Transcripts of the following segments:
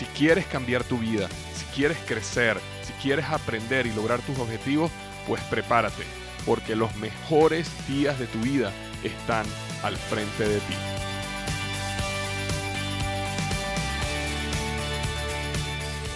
Si quieres cambiar tu vida, si quieres crecer, si quieres aprender y lograr tus objetivos, pues prepárate, porque los mejores días de tu vida están al frente de ti.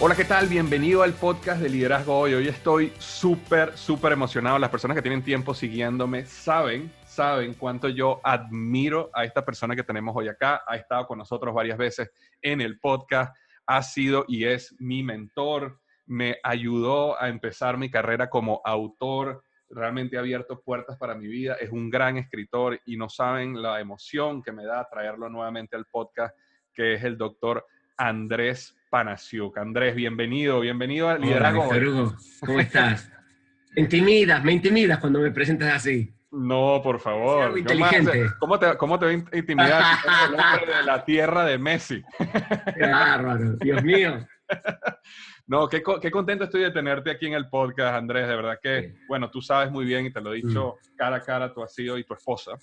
Hola, ¿qué tal? Bienvenido al podcast de Liderazgo Hoy. Hoy estoy súper, súper emocionado. Las personas que tienen tiempo siguiéndome saben, saben cuánto yo admiro a esta persona que tenemos hoy acá. Ha estado con nosotros varias veces en el podcast. Ha sido y es mi mentor. Me ayudó a empezar mi carrera como autor. Realmente ha abierto puertas para mi vida. Es un gran escritor y no saben la emoción que me da traerlo nuevamente al podcast, que es el doctor Andrés Panasiuk. Andrés, bienvenido, bienvenido a Liderazgo. Hola. ¿Cómo estás? me intimidas, me intimidas cuando me presentas así. No, por favor. Inteligente. ¿Cómo te, ¿Cómo te va a intimidar el hombre de la tierra de Messi? Qué bárbaro, Dios mío. No, qué, qué, contento estoy de tenerte aquí en el podcast, Andrés. De verdad que, sí. bueno, tú sabes muy bien y te lo he dicho mm. cara a cara, tú has sido y tu esposa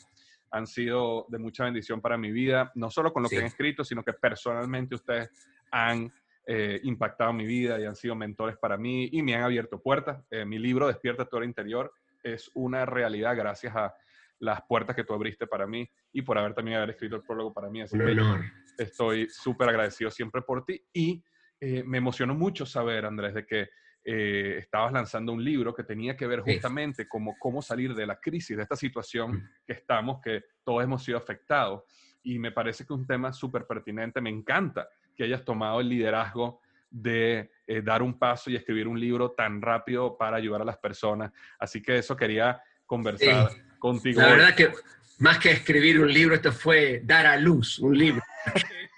han sido de mucha bendición para mi vida, no solo con lo sí. que han escrito, sino que personalmente ustedes han eh, impactado mi vida y han sido mentores para mí y me han abierto puertas. Eh, mi libro, Despierta tu hora interior, es una realidad gracias a las puertas que tú abriste para mí y por haber también haber escrito el prólogo para mí. Así que estoy súper agradecido siempre por ti y eh, me emocionó mucho saber, Andrés, de que eh, estabas lanzando un libro que tenía que ver justamente sí. como cómo salir de la crisis, de esta situación mm. que estamos, que todos hemos sido afectados. Y me parece que es un tema súper pertinente. Me encanta que hayas tomado el liderazgo de eh, dar un paso y escribir un libro tan rápido para ayudar a las personas. Así que eso quería conversar sí. contigo. La verdad que más que escribir un libro, esto fue dar a luz un libro.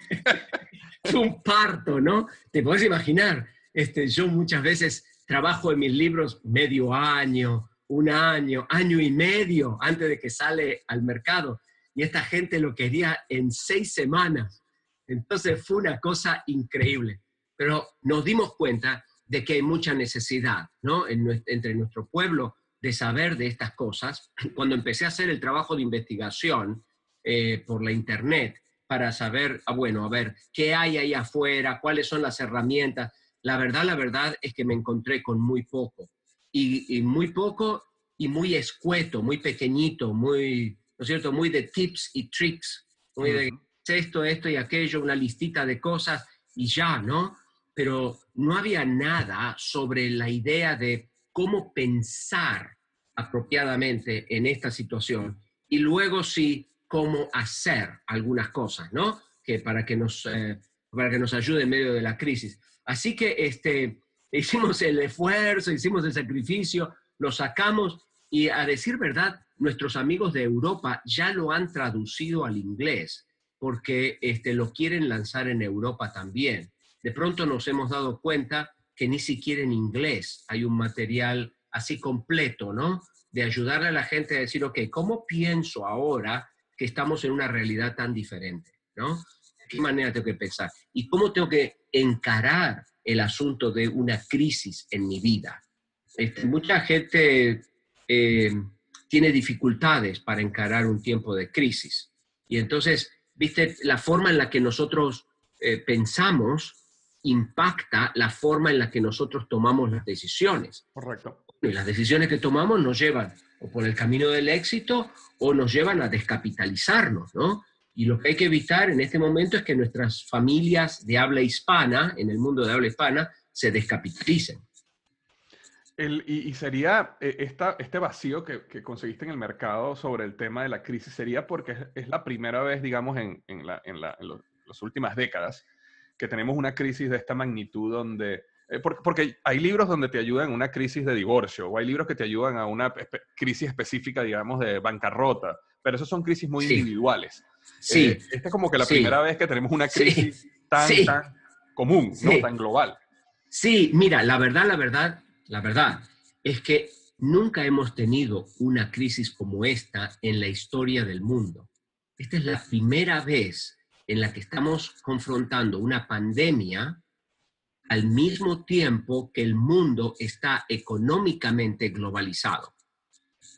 un parto, ¿no? Te puedes imaginar. Este, yo muchas veces trabajo en mis libros medio año, un año, año y medio antes de que sale al mercado. Y esta gente lo quería en seis semanas. Entonces fue una cosa increíble. Pero nos dimos cuenta de que hay mucha necesidad ¿no? en, entre nuestro pueblo de saber de estas cosas. Cuando empecé a hacer el trabajo de investigación eh, por la internet para saber, ah, bueno, a ver, qué hay ahí afuera, cuáles son las herramientas, la verdad, la verdad es que me encontré con muy poco. Y, y, muy poco y muy escueto, muy pequeñito, muy, ¿no es cierto? Muy de tips y tricks, muy de esto, esto y aquello, una listita de cosas y ya, ¿no? Pero no había nada sobre la idea de cómo pensar apropiadamente en esta situación y luego sí cómo hacer algunas cosas, ¿no? Que para que nos, eh, para que nos ayude en medio de la crisis. Así que este, hicimos el esfuerzo, hicimos el sacrificio, lo sacamos y a decir verdad, nuestros amigos de Europa ya lo han traducido al inglés porque este, lo quieren lanzar en Europa también. De pronto nos hemos dado cuenta que ni siquiera en inglés hay un material así completo, ¿no? De ayudarle a la gente a decir, ok, ¿cómo pienso ahora que estamos en una realidad tan diferente, ¿no? ¿De qué manera tengo que pensar? ¿Y cómo tengo que encarar el asunto de una crisis en mi vida? Este, mucha gente eh, tiene dificultades para encarar un tiempo de crisis. Y entonces, viste, la forma en la que nosotros eh, pensamos impacta la forma en la que nosotros tomamos las decisiones. Correcto. Y las decisiones que tomamos nos llevan o por el camino del éxito o nos llevan a descapitalizarnos, ¿no? Y lo que hay que evitar en este momento es que nuestras familias de habla hispana, en el mundo de habla hispana, se descapitalicen. El, y, y, sería eh, esta, este vacío que, que, conseguiste en el mercado sobre el tema de la crisis, sería porque es, es la primera vez, digamos, en, en, la, en, la, en los, las últimas décadas que tenemos una crisis de esta magnitud donde... Eh, porque, porque, hay libros donde te ayudan a una crisis de divorcio, o hay libros que te ayudan a una espe crisis específica, digamos, de bancarrota, pero esos son crisis muy sí. individuales. Sí. Eh, esta es como que la sí. primera vez que tenemos una crisis sí. tan, tan común, no tan global. Sí, mira, la verdad, la verdad, la verdad es que nunca hemos tenido una crisis como esta en la historia del mundo. Esta es la primera vez en la que estamos confrontando una pandemia al mismo tiempo que el mundo está económicamente globalizado.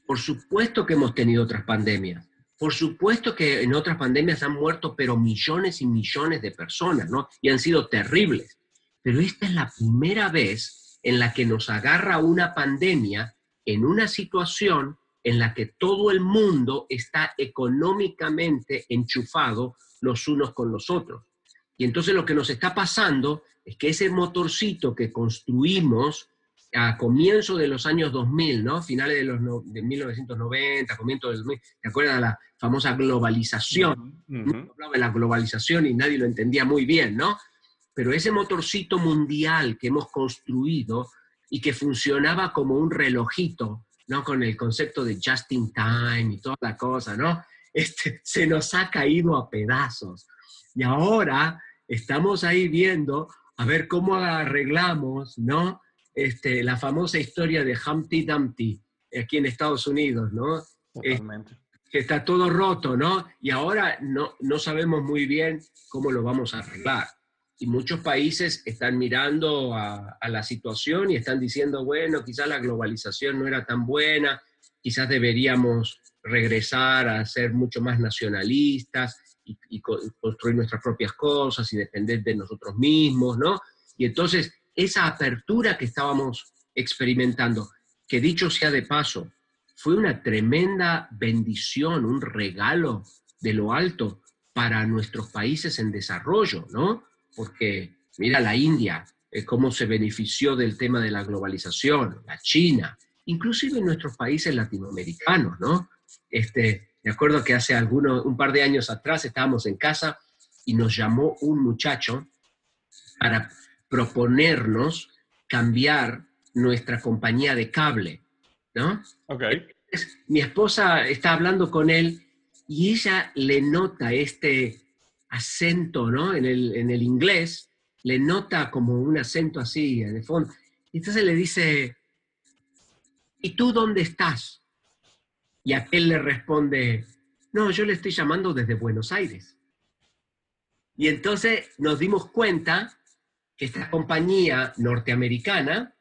Por supuesto que hemos tenido otras pandemias. Por supuesto que en otras pandemias han muerto, pero millones y millones de personas, ¿no? Y han sido terribles. Pero esta es la primera vez en la que nos agarra una pandemia en una situación en la que todo el mundo está económicamente enchufado los unos con los otros. Y entonces lo que nos está pasando es que ese motorcito que construimos a comienzo de los años 2000, ¿no? Finales de, los de 1990, comienzo del 2000, ¿te acuerdas de la famosa globalización? hablaba de la globalización y nadie lo entendía muy bien, ¿no? Pero ese motorcito mundial que hemos construido y que funcionaba como un relojito, ¿no? Con el concepto de just in time y toda la cosa, ¿no? Este, se nos ha caído a pedazos. Y ahora estamos ahí viendo a ver cómo arreglamos, ¿no? Este, la famosa historia de Humpty Dumpty aquí en Estados Unidos, ¿no? Totalmente. que está todo roto, ¿no? Y ahora no, no sabemos muy bien cómo lo vamos a arreglar y muchos países están mirando a, la situación y están diciendo, bueno, quizás la globalización no era tan buena, quizás deberíamos regresar a ser mucho más nacionalistas y, construir nuestras propias cosas y depender de nosotros mismos, ¿no? Y entonces, esa apertura que estábamos experimentando, que dicho sea de paso, fue una tremenda bendición, un regalo de lo alto para nuestros países en desarrollo, ¿no? Porque mira la India, eh, cómo se benefició del tema de la globalización, la China, inclusive en nuestros países latinoamericanos, ¿no? Este, me acuerdo que hace algunos, un par de años atrás estábamos en casa y nos llamó un muchacho para proponernos cambiar nuestra compañía de cable, ¿no? Okay. Mi esposa está hablando con él y ella le nota este acento, ¿no? En el, en el inglés, le nota como un acento así en el fondo. Y entonces le dice, ¿y tú dónde estás? Y aquel le responde, no, yo le estoy llamando desde Buenos Aires. Y entonces nos dimos cuenta que esta compañía norteamericana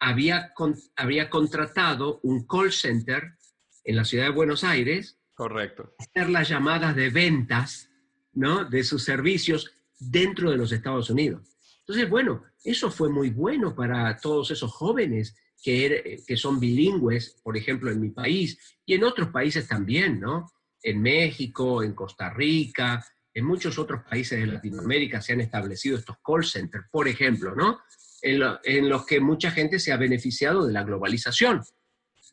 había, había contratado un call center en la ciudad de Buenos Aires. Correcto. Hacer las llamadas de ventas ¿no? de sus servicios dentro de los Estados Unidos. Entonces, bueno, eso fue muy bueno para todos esos jóvenes que, er, que son bilingües, por ejemplo, en mi país y en otros países también, ¿no? En México, en Costa Rica, en muchos otros países de Latinoamérica se han establecido estos call centers, por ejemplo, ¿no? En, los que mucha gente se ha beneficiado de la globalización.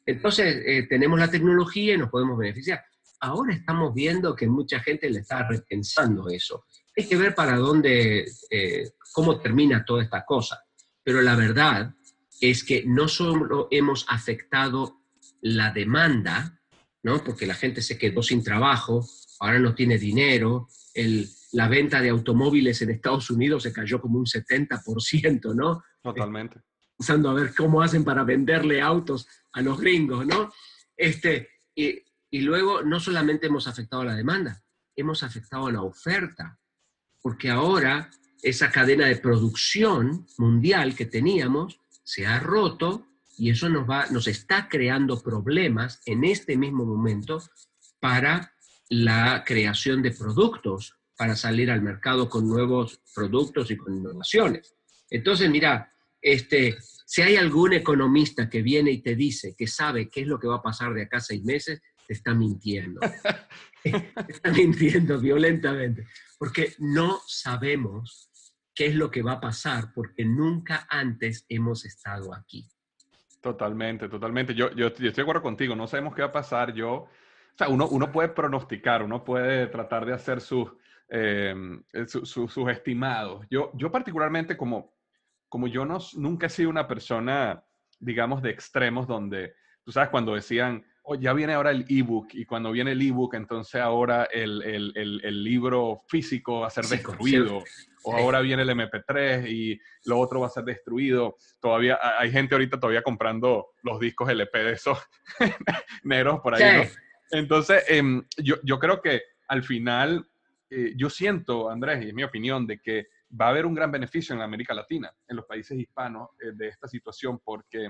Entonces, eh, tenemos la tecnología y nos podemos beneficiar ahora estamos viendo que mucha gente le está repensando eso. Hay que ver para dónde, eh, cómo termina toda esta cosa. Pero la verdad es que no solo hemos afectado la demanda, ¿no? porque la gente se quedó sin trabajo, ahora no tiene dinero, el, la venta de automóviles en Estados Unidos se cayó como un 70%, ¿no? Totalmente. Pensando a ver cómo hacen para venderle autos a los gringos, ¿no? Este, y y luego no solamente hemos afectado a la demanda, hemos afectado a la oferta, porque ahora esa cadena de producción mundial que teníamos se ha roto y eso nos, va, nos está creando problemas en este mismo momento para la creación de productos, para salir al mercado con nuevos productos y con innovaciones. Entonces, mira, este, si hay algún economista que viene y te dice que sabe qué es lo que va a pasar de acá seis meses, está mintiendo. está mintiendo violentamente, porque no sabemos qué es lo que va a pasar, porque nunca antes hemos estado aquí. Totalmente, totalmente. Yo, yo, estoy de acuerdo contigo, no sabemos qué va a pasar. Yo, o sea, uno, uno puede pronosticar, uno puede tratar de hacer sus, eh, sus estimados. Yo, yo particularmente, como, como yo no, nunca he sido una persona, digamos, de extremos donde, tú sabes, cuando decían, ya viene ahora el ebook y cuando viene el ebook, entonces ahora el, el, el, libro físico va a ser destruido. O ahora viene el MP3 y lo otro va a ser destruido. Todavía hay gente ahorita todavía comprando los discos LP de esos negros por ahí. Entonces, em, yo, yo, creo que al final, eh, yo siento, Andrés, y es mi opinión, de que va a haber un gran beneficio en América Latina, en los países hispanos, eh, de esta situación, porque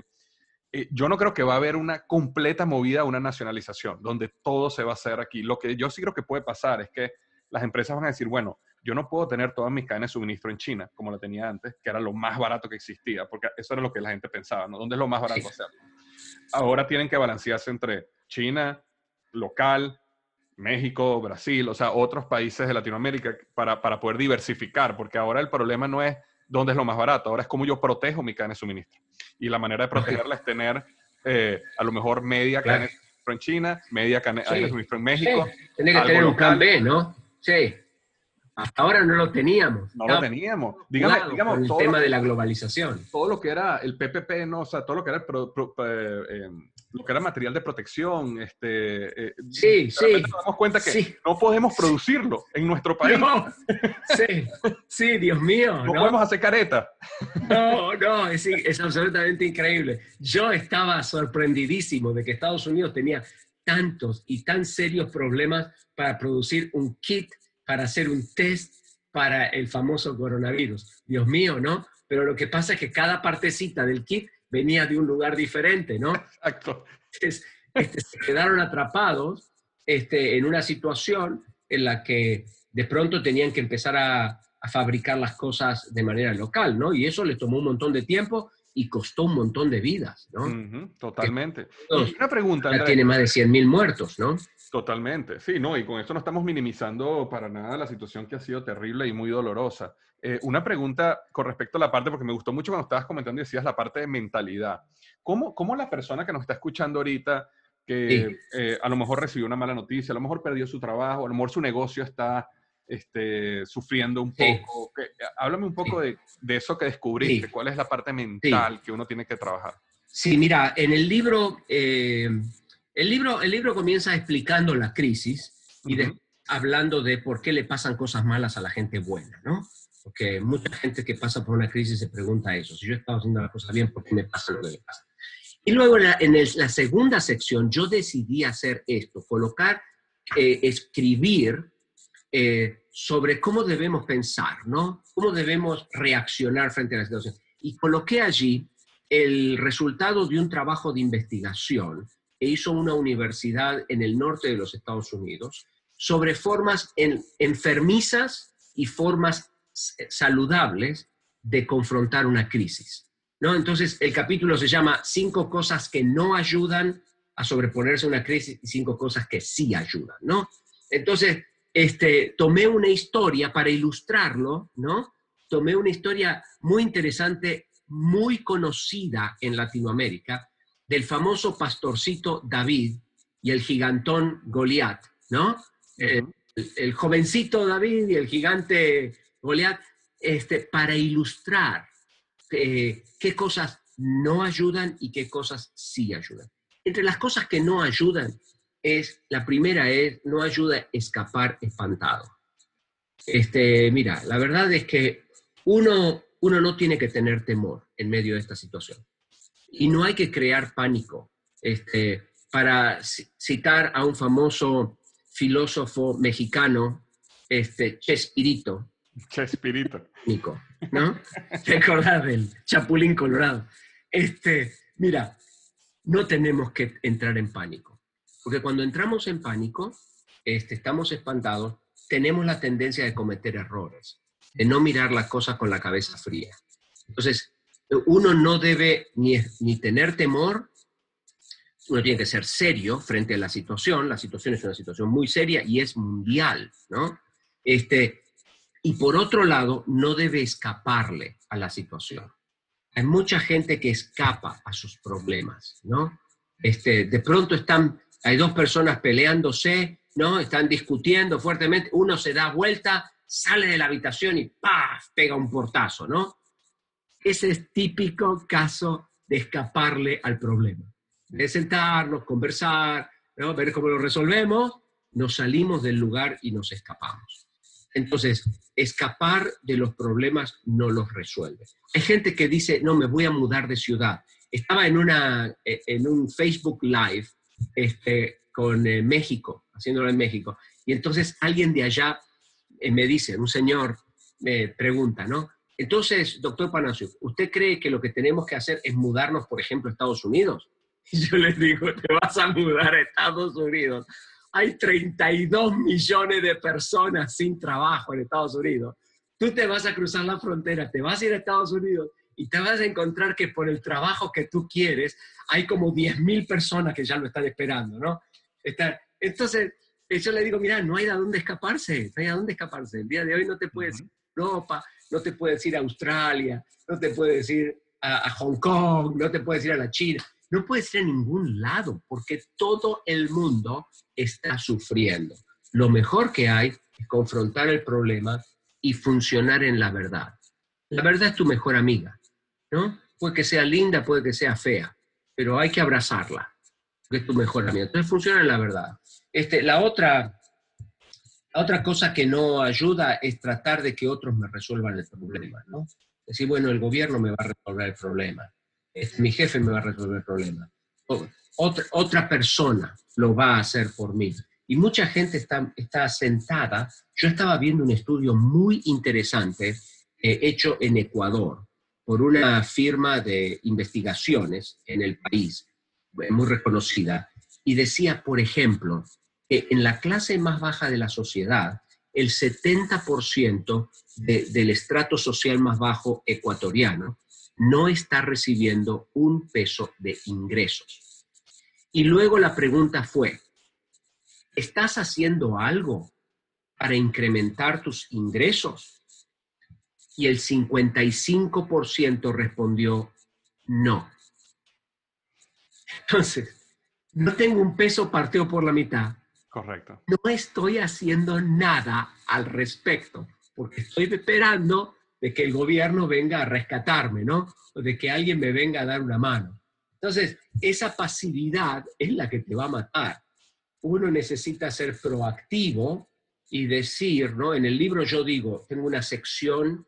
eh, yo no creo que va a haber una completa movida, una nacionalización, donde todo se va a hacer aquí. Lo que yo sí creo que puede pasar es que las empresas van a decir, bueno, yo no puedo tener todas mis cadenas de suministro en China, como lo tenía antes, que era lo más barato que existía, porque eso era lo que la gente pensaba, ¿no? ¿Dónde es lo más barato hacerlo? Ahora tienen que balancearse entre China, local, México, Brasil, o sea, otros países de Latinoamérica para, para poder diversificar, porque ahora el problema no es dónde es lo más barato, ahora es cómo yo protejo mi cadena de suministro. Y la manera de protegerla es tener eh, a lo mejor media cadena de suministro en China, media cadena de suministro en México. Tiene que tener un plan B, ¿no? Sí. Hasta ahora no lo teníamos. No lo teníamos. Dígame, digamos, el tema de la globalización. Todo lo que era el PPP, ¿no? O sea, todo lo que era eh, eh, lo que era material de protección, este, eh, sí, sí. Nos damos cuenta que no podemos producirlo en nuestro país. sí, sí, Dios mío. No, podemos hacer careta. No, no, es, es absolutamente increíble. Yo estaba sorprendidísimo de que Estados Unidos tenía tantos y tan serios problemas para producir un kit, para hacer un test para el famoso coronavirus. Dios mío, ¿no? Pero lo que pasa es que cada partecita del kit venía de un lugar diferente, ¿no? Exacto. Entonces, este, se quedaron atrapados este, en una situación en la que de pronto tenían que empezar a, fabricar las cosas de manera local, ¿no? Y eso les tomó un montón de tiempo y costó un montón de vidas, ¿no? totalmente. y una pregunta. Ya tiene más de 100.000 muertos, ¿no? Totalmente, sí, no, y con esto no estamos minimizando para nada la situación que ha sido terrible y muy dolorosa. Eh, una pregunta con respecto a la parte, porque me gustó mucho cuando estabas comentando y decías la parte de mentalidad. ¿Cómo, cómo la persona que nos está escuchando ahorita, que eh, a lo mejor recibió una mala noticia, a lo mejor perdió su trabajo, a lo mejor su negocio está este, sufriendo un poco, háblame un poco de, de, eso que descubriste, cuál es la parte mental que uno tiene que trabajar. Sí, mira, en el libro, eh, el libro, el libro comienza explicando la crisis y hablando de por qué le pasan cosas malas a la gente buena, ¿no? Porque mucha gente que pasa por una crisis se pregunta eso. Si yo estaba haciendo la cosa bien, ¿por qué me pasa lo que me pasa? Y luego en la, segunda sección yo decidí hacer esto, colocar, eh, escribir eh, sobre cómo debemos pensar, ¿no? Cómo debemos reaccionar frente a la situación. Y coloqué allí el resultado de un trabajo de investigación que hizo una universidad en el norte de los Estados Unidos sobre formas enfermizas y formas saludables de confrontar una crisis. ¿no? Entonces, el capítulo se llama Cinco cosas que no ayudan a sobreponerse a una crisis y cinco cosas que sí ayudan. ¿no? Entonces, este, tomé una historia para ilustrarlo, ¿no? Tomé una historia muy interesante, muy conocida en Latinoamérica, del famoso pastorcito David y el gigantón Goliat, ¿no? el, el, jovencito David y el gigante Goliat, este, para ilustrar eh, qué cosas no ayudan y qué cosas sí ayudan. Entre las cosas que no ayudan, es, la primera es, no ayuda a escapar espantado. Este, mira, la verdad es que uno, uno no tiene que tener temor en medio de esta situación. Y no hay que crear pánico. Este, para citar a un famoso filósofo mexicano, este, Chespirito, Chespirito. Nico, ¿no? ¿Te acordás del Chapulín Colorado? Este, mira, no tenemos que entrar en pánico, porque cuando entramos en pánico, este, estamos espantados, tenemos la tendencia de cometer errores, de no mirar la cosa con la cabeza fría. Entonces, uno no debe ni, ni tener temor, uno tiene que ser serio frente a la situación, la situación es una situación muy seria y es mundial, ¿no? Este, y por otro lado, no debe escaparle a la situación. Hay mucha gente que escapa a sus problemas, ¿no? Este, de pronto están, hay dos personas peleándose, ¿no? Están discutiendo fuertemente, uno se da vuelta, sale de la habitación y ¡paf! pega un portazo, ¿no? Ese es típico caso de escaparle al problema. de sentarnos, conversar, ver cómo lo resolvemos, nos salimos del lugar y nos escapamos. Entonces, escapar de los problemas no los resuelve. Hay gente que dice, no, me voy a mudar de ciudad. Estaba en, una, eh, en un Facebook Live este, con eh, México, haciéndolo en México, y entonces alguien de allá eh, me dice, un señor me pregunta, ¿no? Entonces, doctor Panacio, ¿usted cree que lo que tenemos que hacer es mudarnos, por ejemplo, a Estados Unidos? Y yo le digo, te vas a mudar a Estados Unidos hay 32 millones de personas sin trabajo en Estados Unidos. Tú te vas a cruzar la frontera, te vas a ir a Estados Unidos y te vas a encontrar que por el trabajo que tú quieres hay como 10 mil personas que ya lo están esperando, ¿no? entonces, yo le digo, mira, no hay a dónde escaparse, no hay a dónde escaparse. El día de hoy no te puedes ir a Europa, no te puedes ir a Australia, no te puedes ir a, a Hong Kong, no te puedes ir a la China no puedes ir a ningún lado porque todo el mundo está sufriendo. Lo mejor que hay es confrontar el problema y funcionar en la verdad. La verdad es tu mejor amiga, ¿no? Puede que sea linda, puede que sea fea, pero hay que abrazarla, porque es tu mejor amiga. Entonces funciona en la verdad. Este, la, otra, la otra cosa que no ayuda es tratar de que otros me resuelvan el problema, ¿no? Decir, bueno, el gobierno me va a resolver el problema mi jefe me va a resolver el problema. Otra, otra persona lo va a hacer por mí. Y mucha gente está, está sentada. Yo estaba viendo un estudio muy interesante eh, hecho en Ecuador por una firma de investigaciones en el país, eh, muy reconocida, y decía, por ejemplo, que en la clase más baja de la sociedad, el 70% del estrato social más bajo ecuatoriano no está recibiendo un peso de ingresos. Y luego la pregunta fue, ¿estás haciendo algo para incrementar tus ingresos? Y el 55% respondió no. Entonces, no tengo un peso parteo por la mitad. Correcto. No estoy haciendo nada al respecto, porque estoy esperando de que el gobierno venga a rescatarme, ¿no? O de que alguien me venga a dar una mano. Entonces, esa pasividad es la que te va a matar. Uno necesita ser proactivo y decir, ¿no? En el libro yo digo, tengo una sección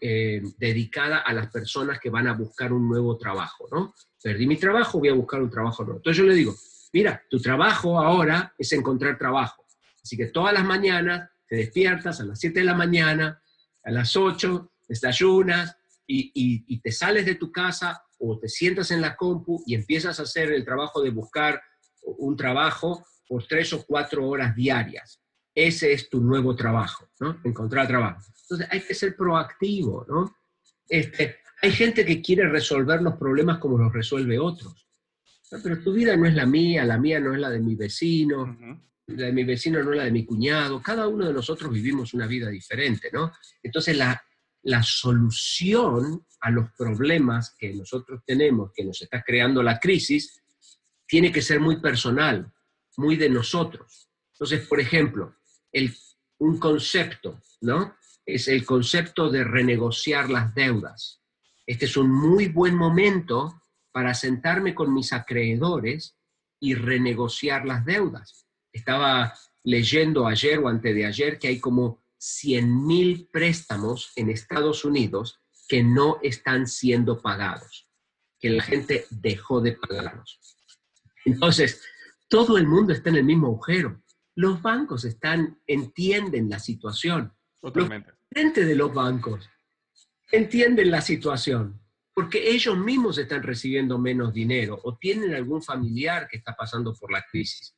eh, dedicada a las personas que van a buscar un nuevo trabajo, ¿no? Perdí mi trabajo, voy a buscar un trabajo nuevo. Entonces yo le digo, mira, tu trabajo ahora es encontrar trabajo. Así que todas las mañanas te despiertas a las 7 de la mañana, a las 8 desayunas y, y, te sales de tu casa o te sientas en la compu y empiezas a hacer el trabajo de buscar un trabajo por tres o cuatro horas diarias. Ese es tu nuevo trabajo, ¿no? Encontrar trabajo. Entonces hay que ser proactivo, ¿no? Este, hay gente que quiere resolver los problemas como los resuelve otros. Pero tu vida no es la mía, la mía no es la de mi vecino, la de mi vecino no la de mi cuñado. Cada uno de nosotros vivimos una vida diferente, ¿no? Entonces la, la solución a los problemas que nosotros tenemos, que nos está creando la crisis, tiene que ser muy personal, muy de nosotros. Entonces, por ejemplo, el, un concepto, ¿no? Es el concepto de renegociar las deudas. Este es un muy buen momento para sentarme con mis acreedores y renegociar las deudas. Estaba leyendo ayer o antes de ayer que hay como 100 mil préstamos en Estados Unidos que no están siendo pagados, que la gente dejó de pagarlos. Entonces, todo el mundo está en el mismo agujero. Los bancos están, entienden la situación. Totalmente. Los de los bancos entienden la situación porque ellos mismos están recibiendo menos dinero o tienen algún familiar que está pasando por la crisis.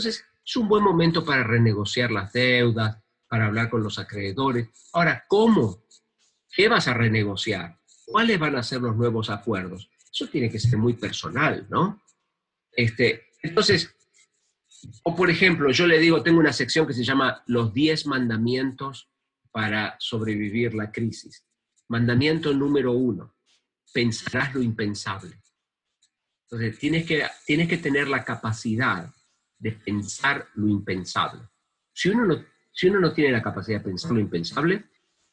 Entonces, es un buen momento para renegociar las deudas, para hablar con los acreedores. Ahora, ¿cómo? ¿Qué vas a renegociar? ¿Cuáles van a ser los nuevos acuerdos? Eso tiene que ser muy personal, ¿no? Este, entonces, o por ejemplo, yo le digo, tengo una sección que se llama Los 10 mandamientos para sobrevivir la crisis. Mandamiento número uno, pensarás lo impensable. Entonces, tienes que, tienes que tener la capacidad de pensar lo impensable. Si uno no si uno no tiene la capacidad de pensar lo impensable,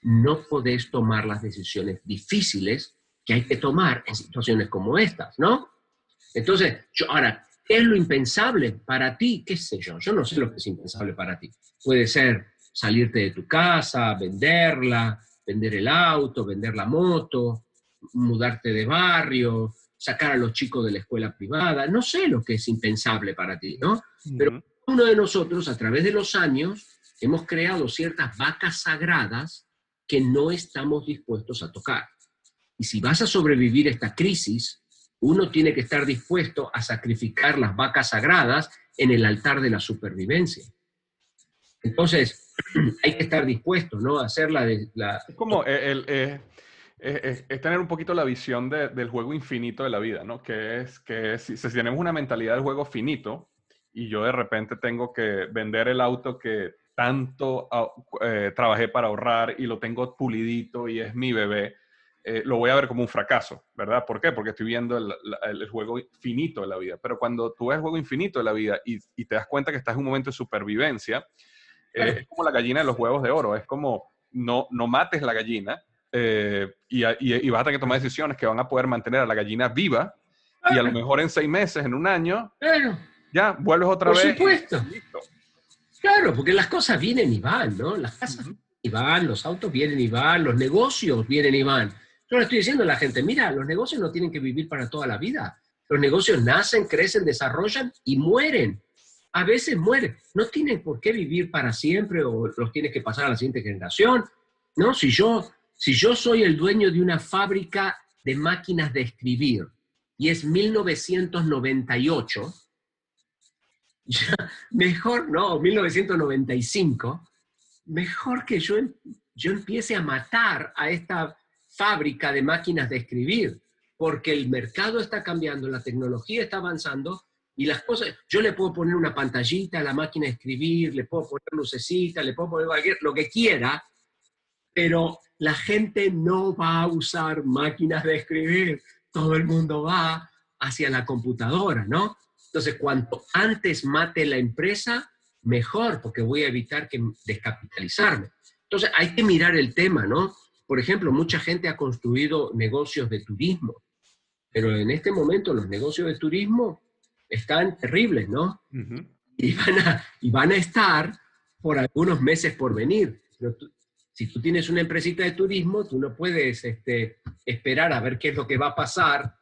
no podés tomar las decisiones difíciles que hay que tomar en situaciones como estas, ¿no? Entonces, yo, ahora, ¿qué es lo impensable para ti? ¿Qué sé yo? Yo no sé lo que es impensable para ti. Puede ser salirte de tu casa, venderla, vender el auto, vender la moto, mudarte de barrio, sacar a los chicos de la escuela privada. No sé lo que es impensable para ti, ¿no? Pero uno de nosotros, a través de los años, hemos creado ciertas vacas sagradas que no estamos dispuestos a tocar. Y si vas a sobrevivir esta crisis, uno tiene que estar dispuesto a sacrificar las vacas sagradas en el altar de la supervivencia. Entonces, hay que estar dispuesto, ¿no? A hacer la... De, la... Es como el, es, tener un poquito la visión del juego infinito de la vida, ¿no? Que es que si, si, tenemos una mentalidad del juego finito y yo de repente tengo que vender el auto que tanto eh, trabajé para ahorrar y lo tengo pulidito y es mi bebé, eh, lo voy a ver como un fracaso, ¿verdad? ¿Por qué? Porque estoy viendo el, juego finito de la vida. Pero cuando tú ves el juego infinito de la vida y, te das cuenta que estás en un momento de supervivencia, eh, es como la gallina de los huevos de oro, es como no, no mates la gallina y, y, vas a tener que tomar decisiones que van a poder mantener a la gallina viva y a lo mejor en seis meses, en un año, ya vuelves otra vez. Por supuesto. Claro, porque las cosas vienen y van, ¿no? Las casas vienen y van, los autos vienen y van, los negocios vienen y van. Yo le estoy diciendo a la gente, mira, los negocios no tienen que vivir para toda la vida. Los negocios nacen, crecen, desarrollan y mueren. A veces mueren. No tienen por qué vivir para siempre o los tienes que pasar a la siguiente generación. No, si yo, si yo soy el dueño de una fábrica de máquinas de escribir y es 1998, mejor, no, 1995, mejor que yo, yo empiece a matar a esta fábrica de máquinas de escribir, porque el mercado está cambiando, la tecnología está avanzando y las cosas, yo le puedo poner una pantallita a la máquina de escribir, le puedo poner lucecita, le puedo poner cualquier, lo que quiera, pero la gente no va a usar máquinas de escribir, todo el mundo va hacia la computadora, ¿no? Entonces, cuanto antes mate la empresa, mejor, porque voy a evitar que descapitalizarme. Entonces, hay que mirar el tema, ¿no? Por ejemplo, mucha gente ha construido negocios de turismo, pero en este momento los negocios de turismo están terribles, ¿no? y, van a, y van a estar por algunos meses por venir. Si tú tienes una empresita de turismo, tú no puedes este, esperar a ver qué es lo que va a pasar,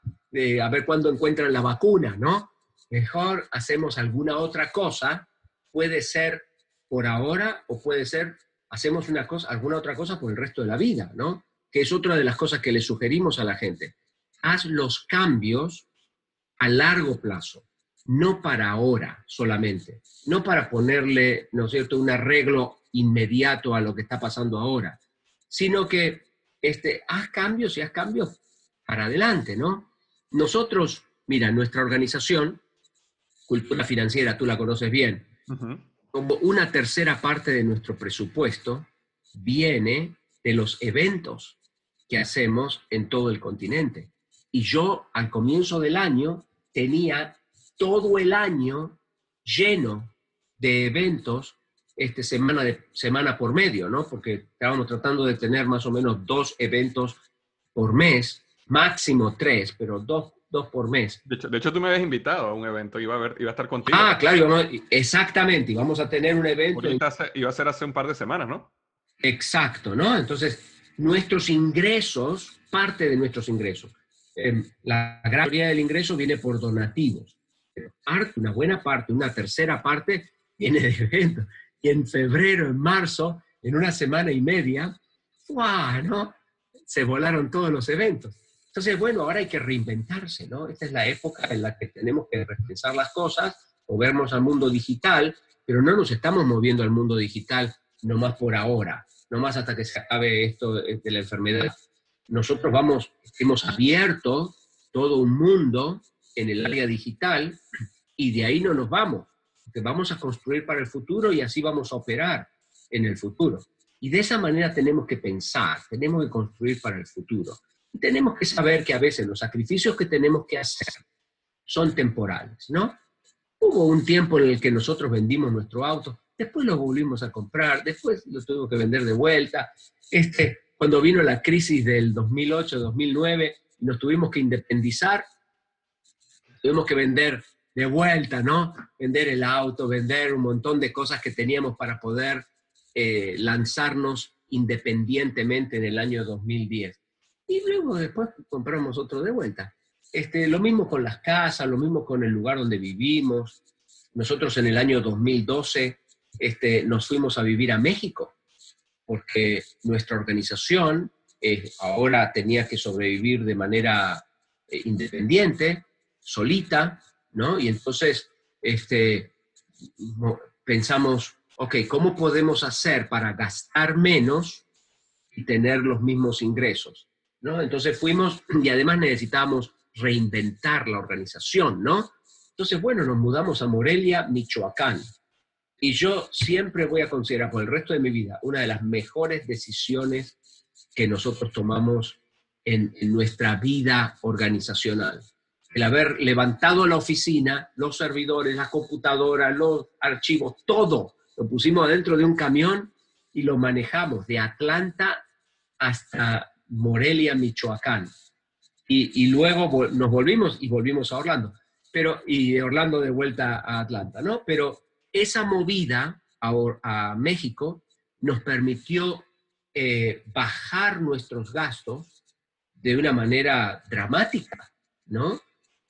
a ver cuándo encuentran la vacuna, ¿no? mejor hacemos alguna otra cosa, puede ser por ahora o puede ser hacemos una cosa, alguna otra cosa por el resto de la vida, ¿no? Que es otra de las cosas que le sugerimos a la gente. Haz los cambios a largo plazo, no para ahora solamente, no para ponerle, ¿no es cierto?, un arreglo inmediato a lo que está pasando ahora, sino que este, haz cambios y haz cambios para adelante, ¿no? Nosotros, mira, nuestra organización cultura financiera, tú la conoces bien, como una tercera parte de nuestro presupuesto viene de los eventos que hacemos en todo el continente. Y yo al comienzo del año tenía todo el año lleno de eventos este, semana, de, semana por medio, ¿no? Porque estábamos tratando de tener más o menos dos eventos por mes, máximo tres, pero dos dos por mes. De hecho, tú me habías invitado a un evento, iba a, ver, iba a estar contigo. Ah, claro, exactamente, y vamos a tener un evento. iba a ser hace un par de semanas, ¿no? Exacto, ¿no? Entonces, nuestros ingresos, parte de nuestros ingresos, em, la gran mayoría del ingreso viene por donativos, pero parte, una buena parte, una tercera parte viene de eventos. Y en febrero, en marzo, en una semana y media, ¡guau! ¿no? Se volaron todos los eventos. Entonces, bueno, ahora hay que reinventarse, ¿no? Esta es la época en la que tenemos que repensar las cosas, movernos al mundo digital, pero no nos estamos moviendo al mundo digital nomás por ahora, nomás hasta que se acabe esto de la enfermedad. Nosotros vamos, hemos abierto todo un mundo en el área digital y de ahí no nos vamos, porque vamos a construir para el futuro y así vamos a operar en el futuro. Y de esa manera tenemos que pensar, tenemos que construir para el futuro tenemos que saber que a veces los sacrificios que tenemos que hacer son temporales, ¿no? Hubo un tiempo en el que nosotros vendimos nuestro auto, después lo volvimos a comprar, después lo tuvimos que vender de vuelta. Este, cuando vino la crisis del 2008-2009 nos tuvimos que independizar, tuvimos que vender de vuelta, ¿no? Vender el auto, vender un montón de cosas que teníamos para poder eh, lanzarnos independientemente en el año 2010. Y luego después compramos otro de vuelta. Este, lo mismo con las casas, lo mismo con el lugar donde vivimos. Nosotros en el año 2012 este, nos fuimos a vivir a México, porque nuestra organización eh, ahora tenía que sobrevivir de manera eh, independiente, solita, ¿no? Y entonces este, pensamos, ok, ¿cómo podemos hacer para gastar menos y tener los mismos ingresos? ¿no? Entonces fuimos y además necesitábamos reinventar la organización, ¿no? Entonces, bueno, nos mudamos a Morelia, Michoacán. Y yo siempre voy a considerar por el resto de mi vida una de las mejores decisiones que nosotros tomamos en, en nuestra vida organizacional el haber levantado la oficina, los servidores, las computadoras, los archivos, todo, lo pusimos dentro de un camión y lo manejamos de Atlanta hasta Morelia, Michoacán. Y, luego nos volvimos y volvimos a Orlando. Pero, y Orlando de vuelta a Atlanta, ¿no? Pero esa movida a, México nos permitió eh, bajar nuestros gastos de una manera dramática, ¿no?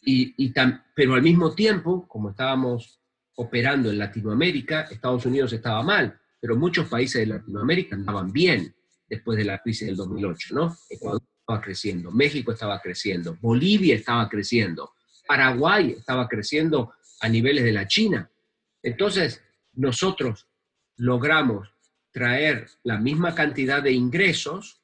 Y, pero al mismo tiempo, como estábamos operando en Latinoamérica, Estados Unidos estaba mal, pero muchos países de Latinoamérica andaban bien después de la crisis del 2008, ¿no? Ecuador estaba creciendo, México estaba creciendo, Bolivia estaba creciendo, Paraguay estaba creciendo a niveles de la China. Entonces, nosotros logramos traer la misma cantidad de ingresos,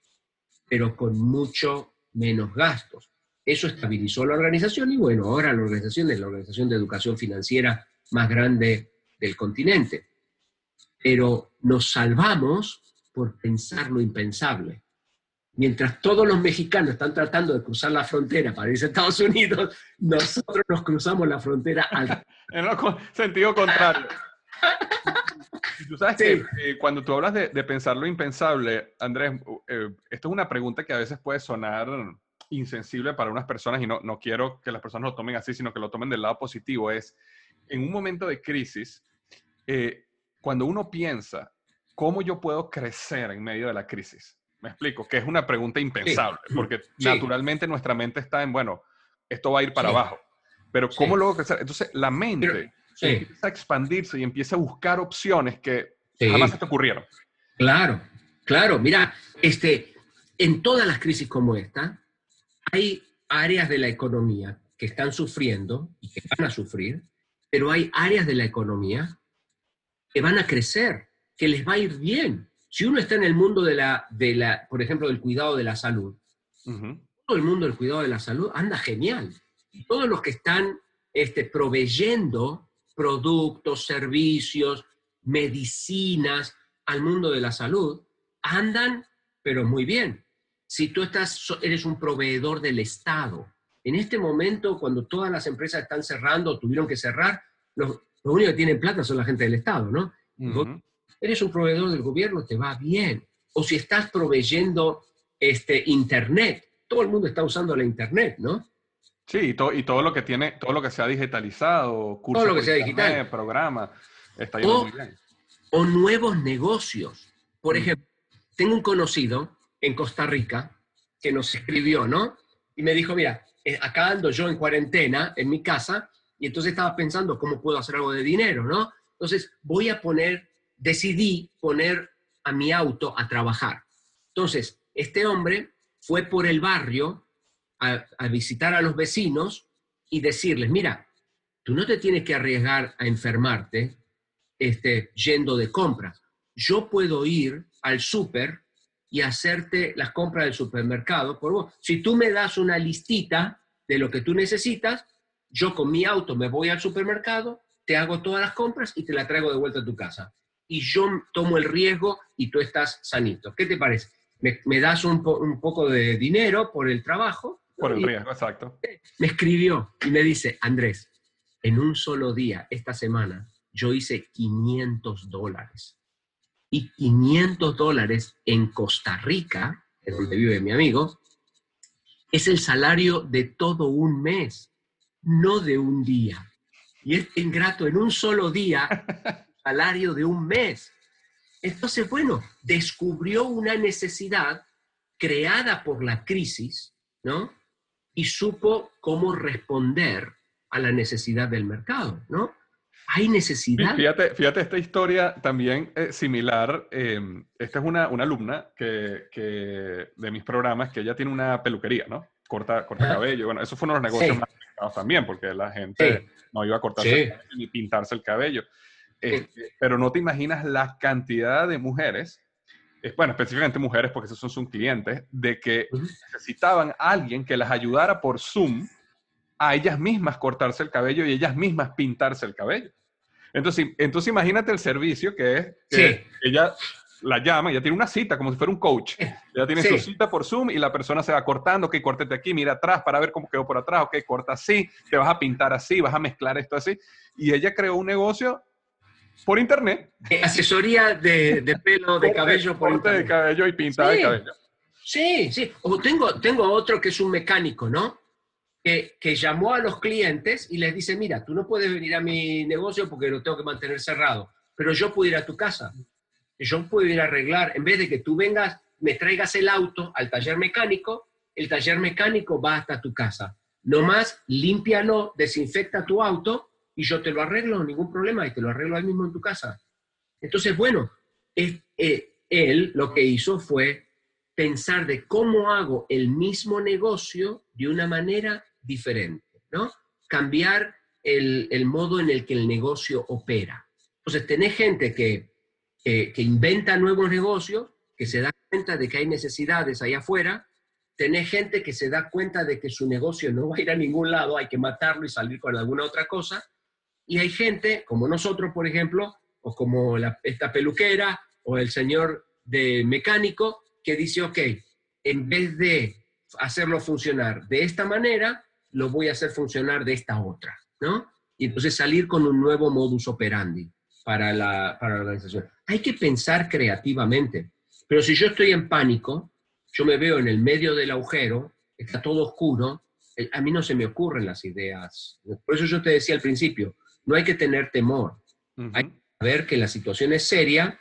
pero con mucho menos gastos. Eso estabilizó la organización y bueno, ahora la organización es la organización de educación financiera más grande del continente. Pero nos salvamos por pensar lo impensable. Mientras todos los mexicanos están tratando de cruzar la frontera para irse a Estados Unidos, nosotros nos cruzamos la frontera al... en sentido contrario. Tú sabes que eh, cuando tú hablas de, pensar lo impensable, Andrés, eh, esto es una pregunta que a veces puede sonar insensible para unas personas y no, no quiero que las personas lo tomen así, sino que lo tomen del lado positivo, es en un momento de crisis, eh, cuando uno piensa, ¿cómo yo puedo crecer en medio de la crisis? Me explico, que es una pregunta impensable, porque naturalmente nuestra mente está en, bueno, esto va a ir para abajo, pero ¿cómo luego crecer? Entonces la mente empieza a expandirse y empieza a buscar opciones que jamás se te ocurrieron. Claro, claro, mira, este, en todas las crisis como esta, hay áreas de la economía que están sufriendo y que van a sufrir, pero hay áreas de la economía que van a crecer, que les va a ir bien. Si uno está en el mundo de la, de la por ejemplo, del cuidado de la salud, todo el mundo del cuidado de la salud anda genial. Todos los que están este, proveyendo productos, servicios, medicinas al mundo de la salud, andan, pero muy bien si tú estás, eres un proveedor del Estado. En este momento, cuando todas las empresas están cerrando o tuvieron que cerrar, los, únicos que tienen plata son la gente del Estado, ¿no? Eres un proveedor del gobierno, te va bien. O si estás proveyendo este, Internet, todo el mundo está usando la Internet, ¿no? Sí, y, y todo lo que tiene, todo lo que sea digitalizado, cursos todo lo que sea digital, programa, está yendo muy bien. O nuevos negocios. Por ejemplo, tengo un conocido en Costa Rica que nos escribió, ¿no? Y me dijo, mira, eh, acá ando yo en cuarentena en mi casa y entonces estaba pensando cómo puedo hacer algo de dinero, ¿no? Entonces voy a poner, decidí poner a mi auto a trabajar. Entonces, este hombre fue por el barrio a, visitar a los vecinos y decirles, mira, tú no te tienes que arriesgar a enfermarte este, yendo de compras. Yo puedo ir al súper y hacerte las compras del supermercado por vos. Si tú me das una listita de lo que tú necesitas, yo con mi auto me voy al supermercado, te hago todas las compras y te la traigo de vuelta a tu casa. Y yo tomo el riesgo y tú estás sanito. ¿Qué te parece? Me, das un, poco de dinero por el trabajo. Por el riesgo, exacto. Me escribió y me dice, Andrés, en un solo día, esta semana, yo hice 500 dólares y 500 dólares en Costa Rica, donde vive mi amigo, es el salario de todo un mes. no de un día. Y es ingrato en un solo día, salario de un mes. Entonces, bueno, descubrió una necesidad creada por la crisis, ¿no? Y supo cómo responder a la necesidad del mercado, ¿no? Hay necesidad. Fíjate, fíjate esta historia también eh, similar. Em, esta es una, una alumna que, que, de mis programas que ella tiene una peluquería, ¿no? Corta, corta cabello. Bueno, esos fueron los negocios más también, porque la gente no iba a cortarse ni pintarse el cabello. Este, pero no te imaginas la cantidad de mujeres, bueno, específicamente mujeres, porque esos son sus clientes, de que necesitaban a alguien que las ayudara por Zoom a ellas mismas cortarse el cabello y ellas mismas pintarse el cabello. Entonces, entonces imagínate el servicio que es que ella la llama, ella tiene una cita como si fuera un coach. Ella tiene su cita por Zoom y la persona se va cortando, ok, córtete aquí, mira atrás para ver cómo quedó por atrás, ok, corta así, te vas a pintar así, vas a mezclar esto así. Y ella creó un negocio por internet. Asesoría de, de pelo, de cabello por internet. de cabello y pintada de cabello. Sí, sí. O tengo, tengo otro que es un mecánico, ¿no? Que, llamó a los clientes y les dice, mira, tú no puedes venir a mi negocio porque lo tengo que mantener cerrado, pero yo puedo ir a tu casa, yo puedo ir a arreglar, en vez de que tú vengas, me traigas el auto al taller mecánico, el taller mecánico va hasta tu casa. Nomás límpialo, desinfecta tu auto y yo te lo arreglo, ningún problema, y te lo arreglo ahí mismo en tu casa. Entonces, bueno, eh, él lo que hizo fue pensar de cómo hago el mismo negocio de una manera diferente, ¿no? Cambiar el, modo en el que el negocio opera. Entonces, tenés gente que, que, inventa nuevos negocios, que se da cuenta de que hay necesidades allá afuera, tenés gente que se da cuenta de que su negocio no va a ir a ningún lado, hay que matarlo y salir con alguna otra cosa, y hay gente, como nosotros, por ejemplo, o como esta peluquera, o el señor de mecánico, que dice, ok, en vez de hacerlo funcionar de esta manera, lo voy a hacer funcionar de esta otra, ¿no? Y entonces salir con un nuevo modus operandi para la, para la organización. Hay que pensar creativamente, pero si yo estoy en pánico, yo me veo en el medio del agujero, está todo oscuro, eh, a mí no se me ocurren las ideas. Por eso yo te decía al principio, no hay que tener temor. Hay que saber que la situación es seria.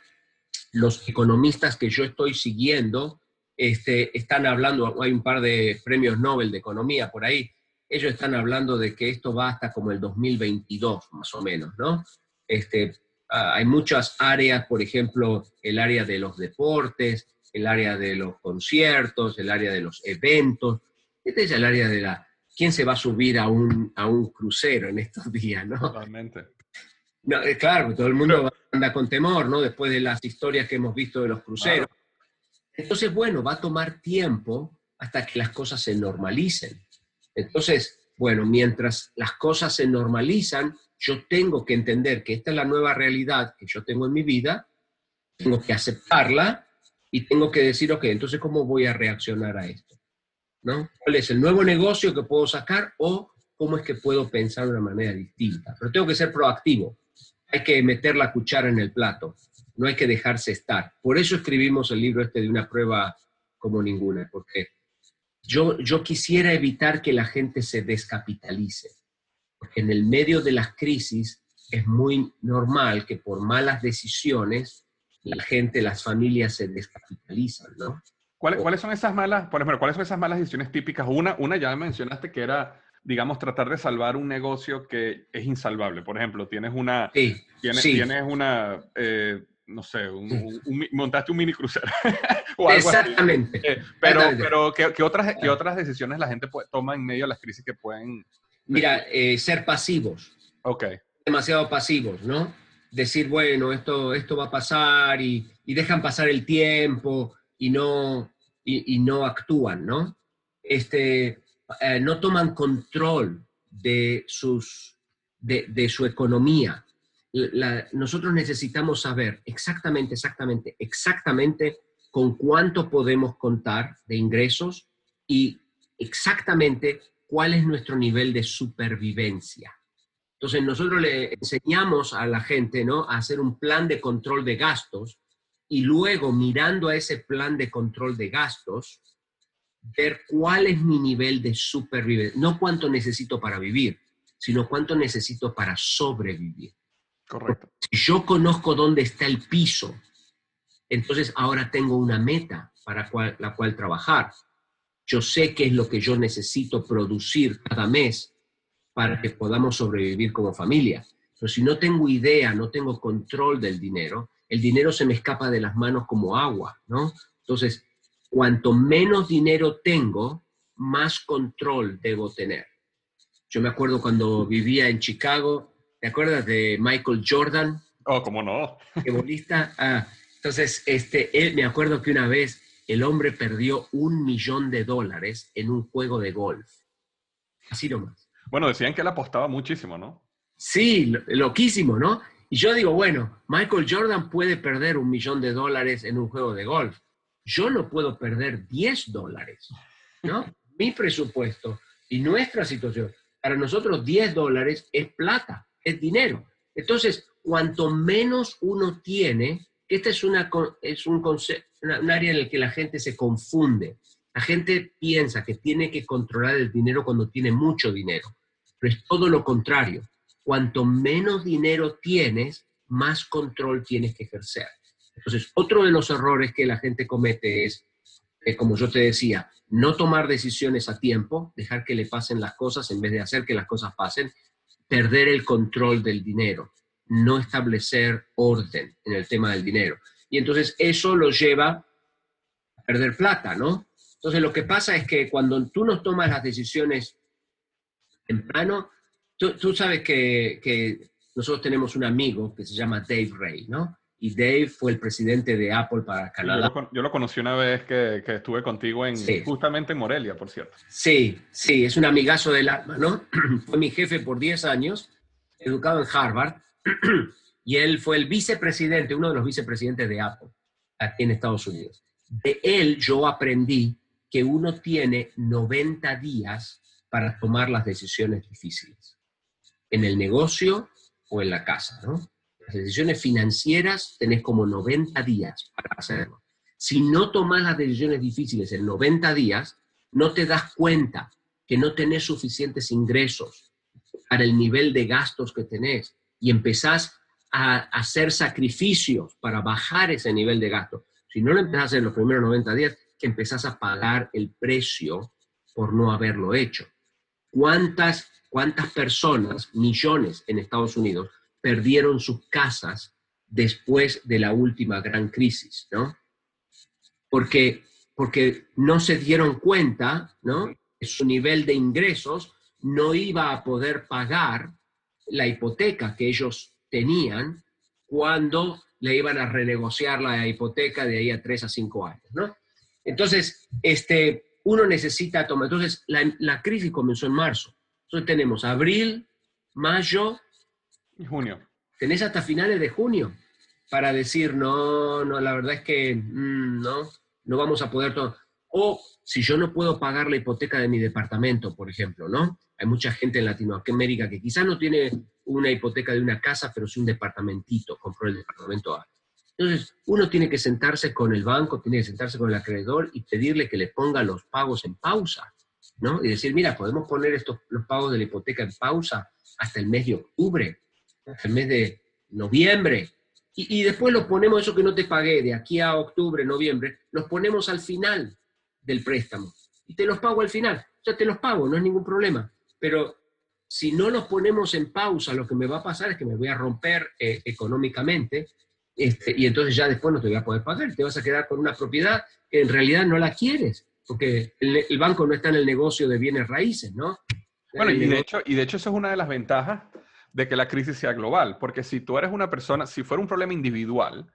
Los economistas que yo estoy siguiendo este, están hablando, hay un par de premios Nobel de economía por ahí, ellos están hablando de que esto va hasta como el 2022, más o menos, ¿no? Este, ah, hay muchas áreas, por ejemplo, el área de los deportes, el área de los conciertos, el área de los eventos. Este es el área de la ¿quién se va a subir a un, a un crucero en estos días, no? Totalmente. No, eh, claro, todo el mundo anda con temor, ¿no? Después de las historias que hemos visto de los cruceros. Entonces, bueno, va a tomar tiempo hasta que las cosas se normalicen. Entonces, bueno, mientras las cosas se normalizan, yo tengo que entender que esta es la nueva realidad que yo tengo en mi vida, tengo que aceptarla y tengo que decir, ok, entonces, ¿cómo voy a reaccionar a esto? ¿no? ¿Cuál es el nuevo negocio que puedo sacar o cómo es que puedo pensar de una manera distinta? Pero tengo que ser proactivo. Hay que meter la cuchara en el plato. No hay que dejarse estar. Por eso escribimos el libro este de una prueba como ninguna, porque yo, yo quisiera evitar que la gente se descapitalice. Porque en el medio de las crisis es muy normal que por malas decisiones la gente, las familias se descapitalizan, ¿no? ¿Cuáles, son esas malas, por ejemplo, cuáles son esas malas decisiones típicas? Una, una ya mencionaste que era, digamos, tratar de salvar un negocio que es insalvable. Por ejemplo, tienes una, tienes, tienes una, eh, no sé, montaste un mini crucero. Exactamente. Eh, pero, pero ¿qué, otras, ¿qué otras decisiones la gente toma en medio de las crisis que pueden... Mira, eh, ser pasivos. Ok. Demasiado pasivos, ¿no? Decir, bueno, esto, esto va a pasar y, y dejan pasar el tiempo y no, y, no actúan, ¿no? Este, eh, no toman control de, sus, de, su economía. Nosotros necesitamos saber exactamente, exactamente, exactamente con cuánto podemos contar de ingresos y exactamente cuál es nuestro nivel de supervivencia. Entonces nosotros le enseñamos a la gente ¿no? a hacer un plan de control de gastos y luego mirando a ese plan de control de gastos, ver cuál es mi nivel de supervivencia, no cuánto necesito para vivir, sino cuánto necesito para sobrevivir. Correcto. Si yo conozco dónde está el piso, entonces ahora tengo una meta para la cual trabajar. Yo sé qué es lo que yo necesito producir cada mes para que podamos sobrevivir como familia. Pero si no tengo idea, no tengo control del dinero, el dinero se me escapa de las manos como agua, ¿no? Entonces, cuanto menos dinero tengo, más control debo tener. Yo me acuerdo cuando vivía en Chicago, ¿te acuerdas de Michael Jordan? Oh, cómo no. ¿Qué bolista? Ah, entonces, este, él, me acuerdo que una vez el hombre perdió un millón de dólares en un juego de golf. Así nomás. Bueno, decían que él apostaba muchísimo, ¿no? Sí, loquísimo, ¿no? Y yo digo, bueno, Michael Jordan puede perder un millón de dólares en un juego de golf. Yo no puedo perder 10 dólares, ¿no? Mi presupuesto y nuestra situación, para nosotros 10 dólares es plata, es dinero. Entonces, cuanto menos uno tiene, esta es, una, es un, un área en el que la gente se confunde. La gente piensa que tiene que controlar el dinero cuando tiene mucho dinero, pero es todo lo contrario cuanto menos dinero tienes, más control tienes que ejercer. Entonces, otro de los errores que la gente comete es, eh, como yo te decía, no tomar decisiones a tiempo, dejar que le pasen las cosas en vez de hacer que las cosas pasen, perder el control del dinero, no establecer orden en el tema del dinero. Y entonces eso lo lleva a perder plata, ¿no? Entonces lo que pasa es que cuando tú no tomas las decisiones temprano, Tú, sabes que, nosotros tenemos un amigo que se llama Dave Ray, ¿no? Y Dave fue el presidente de Apple para Canadá. Yo lo, conocí una vez que, estuve contigo en, justamente en Morelia, por cierto. Sí, sí, es un amigazo del alma, ¿no? fue mi jefe por 10 años, educado en Harvard, y él fue el vicepresidente, uno de los vicepresidentes de Apple aquí en Estados Unidos. De él yo aprendí que uno tiene 90 días para tomar las decisiones difíciles en el negocio o en la casa, ¿no? Las decisiones financieras tenés como 90 días para hacerlo. Si no tomas las decisiones difíciles en 90 días, no te das cuenta que no tenés suficientes ingresos para el nivel de gastos que tenés y empezás a hacer sacrificios para bajar ese nivel de gasto. Si no lo empezás en los primeros 90 días, que empezás a pagar el precio por no haberlo hecho. ¿Cuántas ¿Cuántas personas, millones en Estados Unidos, perdieron sus casas después de la última gran crisis, ¿no? Porque, porque no se dieron cuenta, ¿no? Que su nivel de ingresos no iba a poder pagar la hipoteca que ellos tenían cuando le iban a renegociar la hipoteca de ahí a tres a cinco años, ¿no? Entonces, este, uno necesita tomar, entonces la, la crisis comenzó en marzo. Entonces tenemos abril, mayo junio. Tenés hasta finales de junio para decir, no, no, la verdad es que mm, no, no vamos a poder todo. O si yo no puedo pagar la hipoteca de mi departamento, por ejemplo, ¿no? Hay mucha gente en Latinoamérica que quizás no tiene una hipoteca de una casa, pero sí un departamentito, compró el departamento A. Entonces, uno tiene que sentarse con el banco, tiene que sentarse con el acreedor y pedirle que le ponga los pagos en pausa. ¿no? Y decir, mira, podemos poner estos, los pagos de la hipoteca en pausa hasta el mes de octubre, el mes de noviembre, y, después los ponemos, eso que no te pagué, de aquí a octubre, noviembre, los ponemos al final del préstamo. Y te los pago al final. Ya te los pago, no es ningún problema. Pero si no los ponemos en pausa, lo que me va a pasar es que me voy a romper eh, económicamente este, y entonces ya después no te voy a poder pagar. Te vas a quedar con una propiedad que en realidad no la quieres porque el, banco no está en el negocio de bienes raíces, ¿no? Bueno, y de, hecho, y de hecho eso es una de las ventajas de que la crisis sea global, porque si tú eres una persona, si fuera un problema individual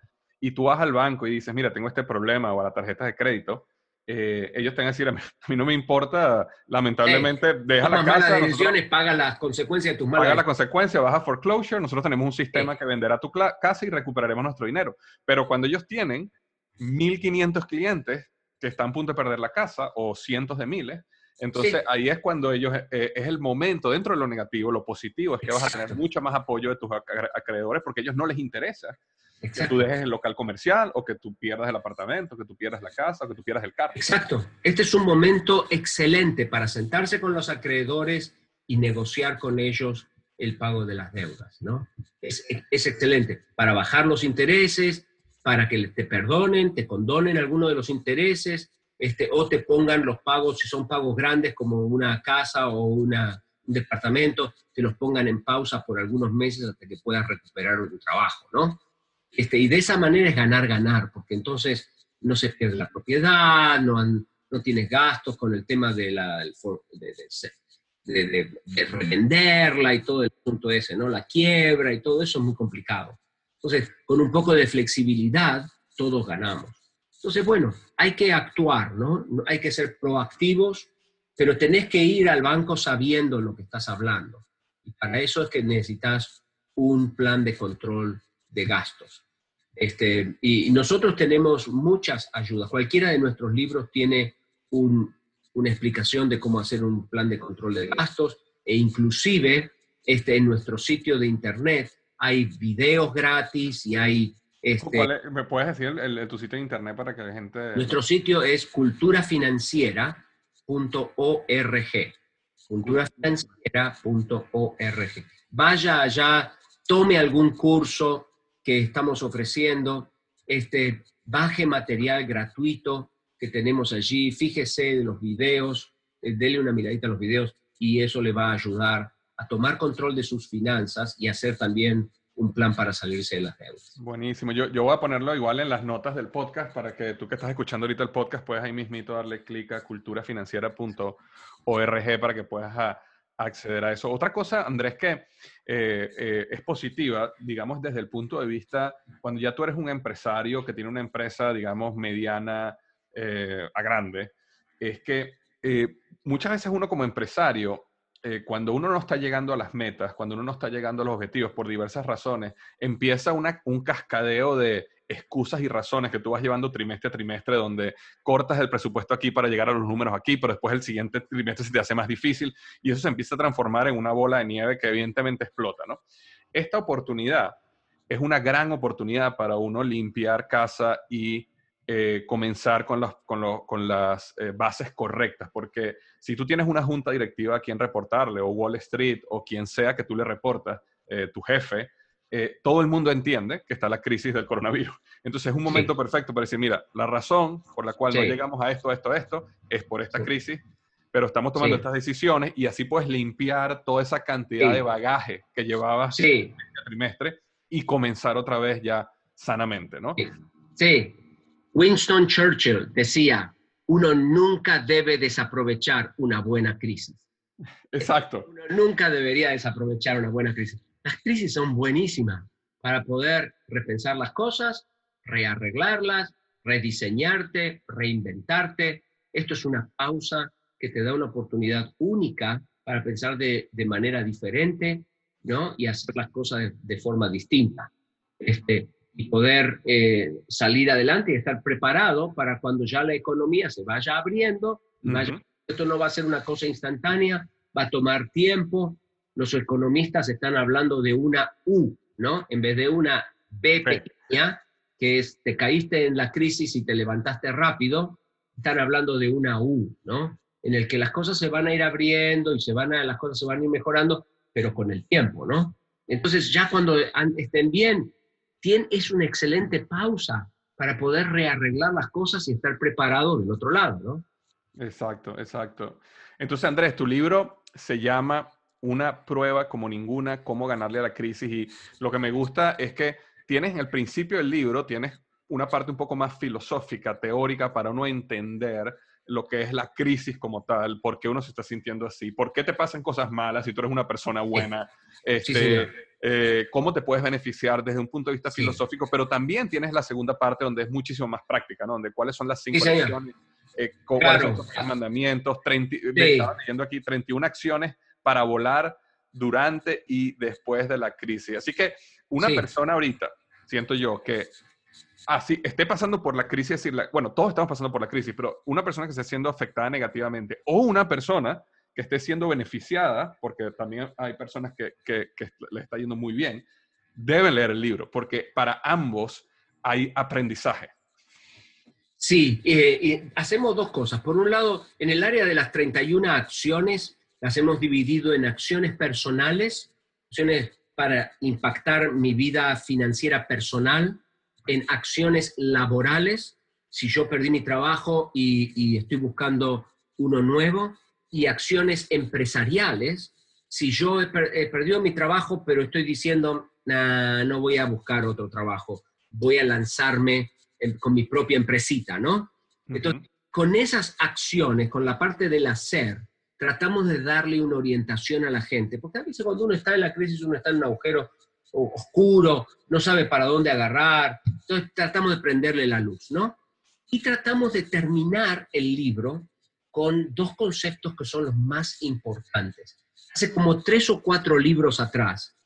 y tú vas al banco y dices, mira, tengo este problema o a la tarjeta de crédito, eh, ellos te van a decir, a mí, no me importa, lamentablemente, deja la casa. Malas decisiones, paga las consecuencias de tus malas Paga las consecuencias, vas a foreclosure, nosotros tenemos un sistema que venderá tu casa y recuperaremos nuestro dinero. Pero cuando ellos tienen 1.500 clientes, que están a punto de perder la casa o cientos de miles. Entonces ahí es cuando ellos, eh, es el momento, dentro de lo negativo, lo positivo es que vas a tener mucho más apoyo de tus acreedores porque a ellos no les interesa que tú dejes el local comercial o que tú pierdas el apartamento, que tú pierdas la casa o que tú pierdas el carro. Exacto. Este es un momento excelente para sentarse con los acreedores y negociar con ellos el pago de las deudas, ¿no? Es, es excelente para bajar los intereses, para que te perdonen, te condonen algunos de los intereses, este, o te pongan los pagos, si son pagos grandes como una casa o una, un departamento, te los pongan en pausa por algunos meses hasta que puedas recuperar tu trabajo, ¿no? Este, y de esa manera es ganar, ganar, porque entonces no se pierde la propiedad, no, no tienes gastos con el tema de, la, de, revenderla y todo el punto ese, ¿no? La quiebra y todo eso es muy complicado. Entonces, con un poco de flexibilidad, todos ganamos. Entonces, bueno, hay que actuar, ¿no? Hay que ser proactivos, pero tenés que ir al banco sabiendo lo que estás hablando. Y para eso es que necesitas un plan de control de gastos. Este, y nosotros tenemos muchas ayudas. Cualquiera de nuestros libros tiene una explicación de cómo hacer un plan de control de gastos e inclusive este, en nuestro sitio de internet hay videos gratis y hay este, ¿Me puedes decir el, tu sitio de internet para que la gente... Nuestro sitio es culturafinanciera.org. Culturafinanciera.org. Vaya allá, tome algún curso que estamos ofreciendo, este, baje material gratuito que tenemos allí, fíjese de los videos, eh, dele una miradita a los videos y eso le va a ayudar a tomar control de sus finanzas y hacer también un plan para salirse de las deudas. Buenísimo. Yo, yo voy a ponerlo igual en las notas del podcast para que tú que estás escuchando ahorita el podcast puedas ahí mismito darle clic a culturafinanciera.org para que puedas acceder a eso. Otra cosa, Andrés, que eh, eh, es positiva, digamos, desde el punto de vista, cuando ya tú eres un empresario que tiene una empresa, digamos, mediana eh, a grande, es que muchas veces uno como empresario eh, cuando uno no está llegando a las metas, cuando uno no está llegando a los objetivos por diversas razones, empieza un cascadeo de excusas y razones que tú vas llevando trimestre a trimestre, donde cortas el presupuesto aquí para llegar a los números aquí, pero después el siguiente trimestre se te hace más difícil y eso se empieza a transformar en una bola de nieve que evidentemente explota, ¿no? Esta oportunidad es una gran oportunidad para uno limpiar casa y eh, comenzar con, con, las eh, bases correctas, porque si tú tienes una junta directiva a quien reportarle, o Wall Street, o quien sea que tú le reportas, eh, tu jefe, todo el mundo entiende que está la crisis del coronavirus. Entonces es un momento perfecto para decir, mira, la razón por la cual no llegamos a esto, esto, esto, es por esta crisis, pero estamos tomando estas decisiones y así puedes limpiar toda esa cantidad de bagaje que llevabas en el trimestre y comenzar otra vez ya sanamente, ¿no? Sí, Winston Churchill decía, uno nunca debe desaprovechar una buena crisis. Exacto. Uno nunca debería desaprovechar una buena crisis. Las crisis son buenísimas para poder repensar las cosas, rearreglarlas, rediseñarte, reinventarte. Esto es una pausa que te da una oportunidad única para pensar de, manera diferente ¿no? y hacer las cosas de, de forma distinta. Este, y poder eh, salir adelante y estar preparado para cuando ya la economía se vaya abriendo. esto no va a ser una cosa instantánea, va a tomar tiempo. Los economistas están hablando de una U, ¿no? En vez de una B pequeña, que es te caíste en la crisis y te levantaste rápido, están hablando de una U, ¿no? En el que las cosas se van a ir abriendo y se van a, las cosas se van a ir mejorando, pero con el tiempo, ¿no? Entonces ya cuando estén bien, es una excelente pausa para poder rearreglar las cosas y estar preparado del otro lado. Exacto, exacto. Entonces, Andrés, tu libro se llama Una prueba como ninguna, cómo ganarle a la crisis. Y lo que me gusta es que tienes en el principio del libro, tienes una parte un poco más filosófica, teórica, para uno entender lo que es la crisis como tal, por qué uno se está sintiendo así, por qué te pasan cosas malas si tú eres una persona buena, este, eh, cómo te puedes beneficiar desde un punto de vista filosófico, pero también tienes la segunda parte donde es muchísimo más práctica, ¿no? Donde cuáles son las cinco acciones, eh, cuáles son los mandamientos, 30, estaba leyendo aquí 31 acciones para volar durante y después de la crisis. Así que una persona ahorita, siento yo, que así esté pasando por la crisis, bueno, todos estamos pasando por la crisis, pero una persona que esté siendo afectada negativamente o una persona que esté siendo beneficiada, porque también hay personas que, le está yendo muy bien, deben leer el libro, porque para ambos hay aprendizaje. Sí, eh, hacemos dos cosas. Por un lado, en el área de las 31 acciones, las hemos dividido en acciones personales, acciones para impactar mi vida financiera personal, en acciones laborales, si yo perdí mi trabajo y, estoy buscando uno nuevo, y acciones empresariales, si yo he, perdido mi trabajo, pero estoy diciendo, no voy a buscar otro trabajo, voy a lanzarme con mi propia empresita, ¿no? Entonces, con esas acciones, con la parte del hacer, tratamos de darle una orientación a la gente, porque a veces cuando uno está en la crisis, uno está en un agujero oscuro, no sabe para dónde agarrar, entonces tratamos de prenderle la luz, ¿no? Y tratamos de terminar el libro con dos conceptos que son los más importantes. Hace como tres o cuatro libros atrás,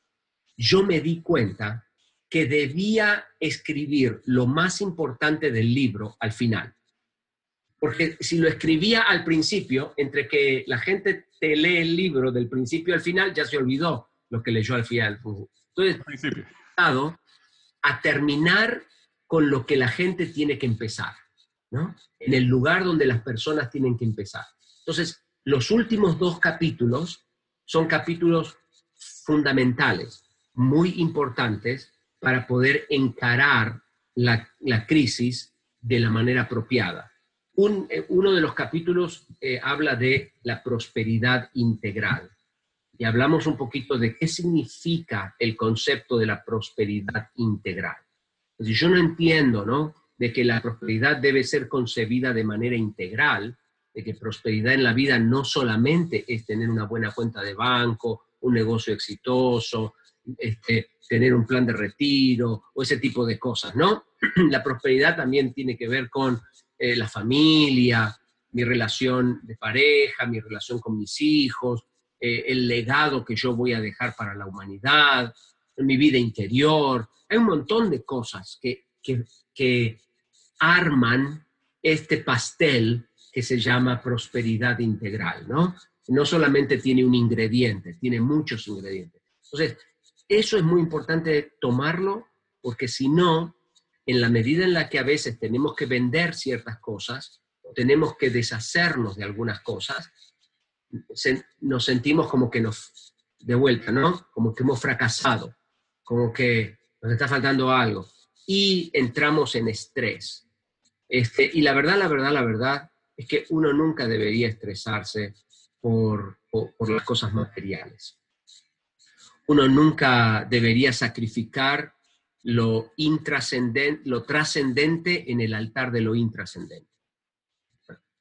yo me di cuenta que debía escribir lo más importante del libro al final. Porque si lo escribía al principio, entre que la gente te lee el libro del principio al final, ya se olvidó lo que leyó al final. Entonces, principio. A terminar con lo que la gente tiene que empezar, ¿no? En el lugar donde las personas tienen que empezar. Entonces, los últimos dos capítulos son capítulos fundamentales, muy importantes para poder encarar la, crisis de la manera apropiada. Eh, uno de los capítulos eh, habla de la prosperidad integral y hablamos un poquito de qué significa el concepto de la prosperidad integral. Si yo no entiendo, ¿no? De que la prosperidad debe ser concebida de manera integral, de que prosperidad en la vida no solamente es tener una buena cuenta de banco, un negocio exitoso, este, tener un plan de retiro o ese tipo de cosas, ¿no? La prosperidad también tiene que ver con eh, la familia, mi relación de pareja, mi relación con mis hijos, eh, el legado que yo voy a dejar para la humanidad, mi vida interior. Hay un montón de cosas que, que arman este pastel que se llama prosperidad integral, ¿no? No solamente tiene un ingrediente, tiene muchos ingredientes. Entonces, eso es muy importante tomarlo porque si no, en la medida en la que a veces tenemos que vender ciertas cosas, tenemos que deshacernos de algunas cosas, nos sentimos como que nos, de vuelta, ¿no? Como que hemos fracasado, como que nos está faltando algo. Y entramos en estrés. Este, y la verdad, la verdad, la verdad es que uno nunca debería estresarse por, por las cosas materiales. Uno nunca debería sacrificar lo, lo trascendente en el altar de lo intrascendente.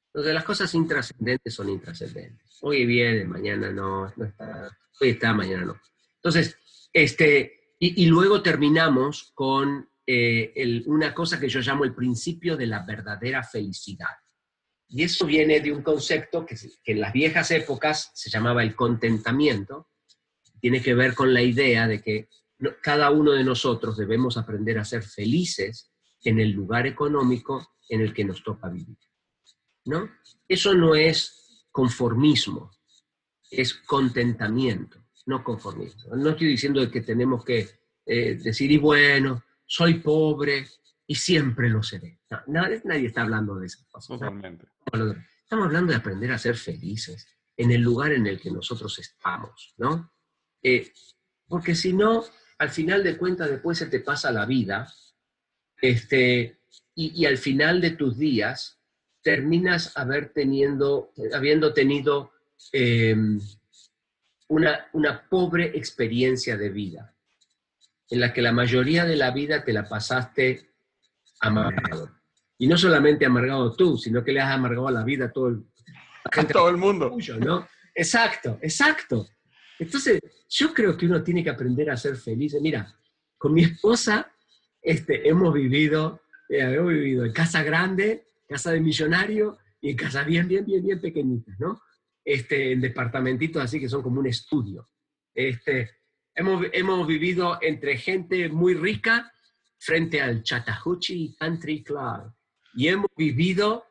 Entonces las cosas intrascendentes son intrascendentes. Hoy viene, mañana no, hoy está, mañana no. Entonces, este, y, luego terminamos con eh, una cosa que yo llamo el principio de la verdadera felicidad. Y eso viene de un concepto que, que en las viejas épocas se llamaba el contentamiento. Tiene que ver con la idea de que cada uno de nosotros debemos aprender a ser felices en el lugar económico en el que nos toca vivir. ¿No? Eso no es conformismo, es contentamiento, no conformismo. No estoy diciendo que tenemos que eh, decir, y bueno, soy pobre y siempre lo seré. nadie, está hablando de eso. Totalmente. Estamos hablando de aprender a ser felices en el lugar en el que nosotros estamos, ¿no? Eh, porque si no, al final de cuentas después se te pasa la vida, este, y, al final de tus días terminas haber teniendo, habiendo tenido em, una, una pobre experiencia de vida, en la que la mayoría de la vida te la pasaste amargado. Y no solamente amargado tú, sino que le has amargado a la vida a todo el, a todo el mundo. ¿no? Exacto, exacto. Entonces, yo creo que uno tiene que aprender a ser feliz. Mira, con mi esposa este, hemos vivido, eh, hemos vivido en casa grande, casa de millonario, y en casa bien, bien, bien, bien pequeñitas, ¿no? Este, en departamentitos así que son como un estudio. Este, hemos, hemos vivido entre gente muy rica frente al Chattahoochee Country Club y hemos vivido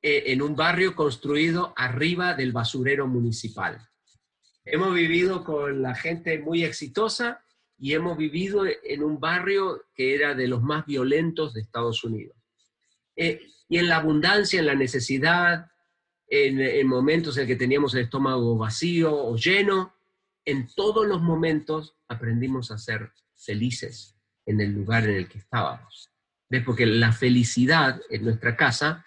eh, en un barrio construido arriba del basurero municipal. Hemos vivido con la gente muy exitosa y hemos vivido en un barrio que era de los más violentos de Estados Unidos. Eh, y en la abundancia, en la necesidad, en, en momentos en que teníamos el estómago vacío o lleno. En todos los momentos aprendimos a ser felices en el lugar en el que estábamos. ¿Ves? Porque la felicidad en nuestra casa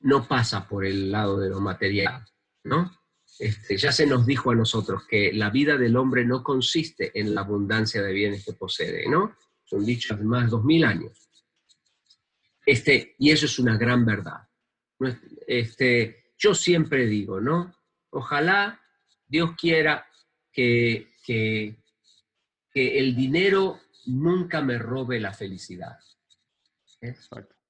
no pasa por el lado de lo material, ¿no? Este, ya se nos dijo a nosotros que la vida del hombre no consiste en la abundancia de bienes que posee, ¿no? Son dichos más de dos mil años. Este, y eso es una gran verdad. Este, yo siempre digo, ¿no? Ojalá Dios quiera que, que, que el dinero nunca me robe la felicidad. ¿Eh?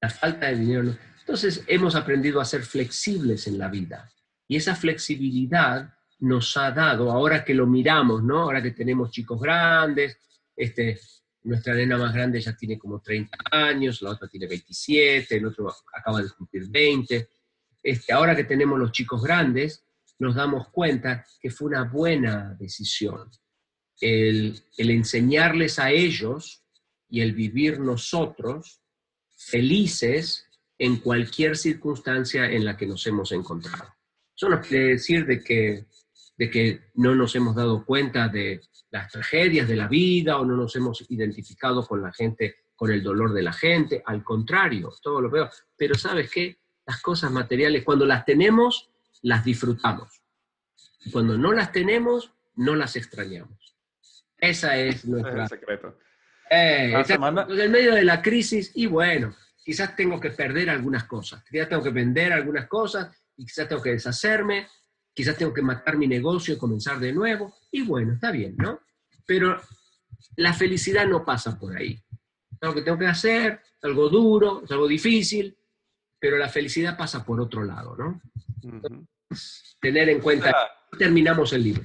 La falta de dinero. Entonces hemos aprendido a ser flexibles en la vida. Y esa flexibilidad nos ha dado, ahora que lo miramos, ¿no? Ahora que tenemos chicos grandes, este, nuestra nena más grande ya tiene como 30 años, la otra tiene 27, el otro acaba de cumplir 20. Este, ahora que tenemos los chicos grandes, nos damos cuenta que fue una buena decisión el, el enseñarles a ellos y el vivir nosotros felices en cualquier circunstancia en la que nos hemos encontrado. Eso no quiere decir de que, de que no nos hemos dado cuenta de las tragedias de la vida o no nos hemos identificado con la gente, con el dolor de la gente. Al contrario, todo lo peor. Pero ¿sabes qué? Las cosas materiales, cuando las tenemos, las disfrutamos. Y cuando no las tenemos, no las extrañamos. Esa es nuestra... Es el secreto. Eh, esa- en medio de la crisis, y bueno, quizás tengo que perder algunas cosas, quizás tengo que vender algunas cosas, y quizás tengo que deshacerme, quizás tengo que matar mi negocio y comenzar de nuevo, y bueno, está bien, ¿no? Pero la felicidad no pasa por ahí. Es algo que tengo que hacer, es algo duro, es algo difícil, pero la felicidad pasa por otro lado, ¿no? Ujú. Tener en cuenta, La, terminamos el libro.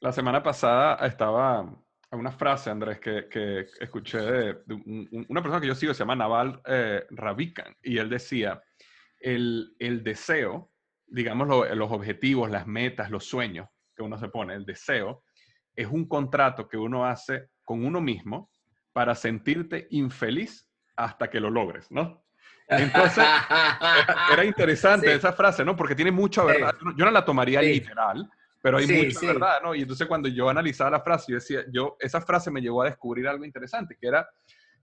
la semana pasada estaba una frase, Andrés, que, que escuché de, de un- un- una persona que yo sigo, se llama Naval eh, Ravikant, y él decía, el, el deseo, digamos lo- los objetivos, las metas, los sueños que uno se pone, el deseo, es un contrato que uno hace con uno mismo para sentirte infeliz hasta que lo logres, ¿no? Entonces, Era, era interesante Sí. esa frase, ¿no? Porque tiene mucha verdad. Yo no la tomaría Sí. literal, pero hay Sí, mucha verdad, ¿no? Y entonces cuando yo analizaba la frase, yo decía, yo, esa frase me llevó a descubrir algo interesante, que era,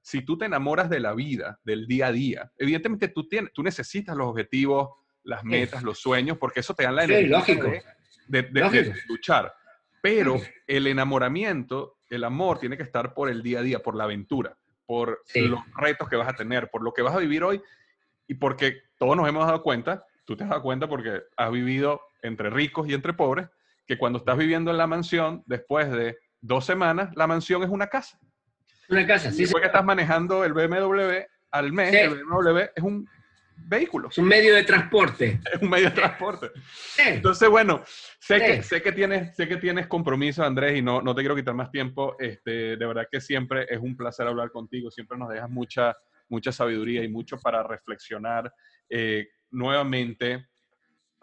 si tú te enamoras de la vida, del día a día, evidentemente tú, tienes, tú necesitas los objetivos, las Sí. metas, los sueños, porque eso te dan la Sí, energía lógico. de, de- de- Lógico. de luchar. Pero el enamoramiento, el amor, tiene que estar por el día a día, por la aventura, por Sí. los retos que vas a tener, por lo que vas a vivir hoy y porque todos nos hemos dado cuenta, tú te has dado cuenta porque has vivido entre ricos y entre pobres, que cuando estás viviendo en la mansión, después de dos semanas, la mansión es una casa. Una casa, sí, después que estás manejando el BMW al mes, Sí. el BMW es un vehículo, es un medio de transporte. es un medio de transporte. Sí. Entonces, bueno, sé, que, sé, que, tienes, sé que tienes compromiso, Andrés, y no, no te quiero quitar más tiempo. Este, de verdad que siempre es un placer hablar contigo, siempre nos dejas mucha, mucha sabiduría y mucho para reflexionar. Eh, nuevamente,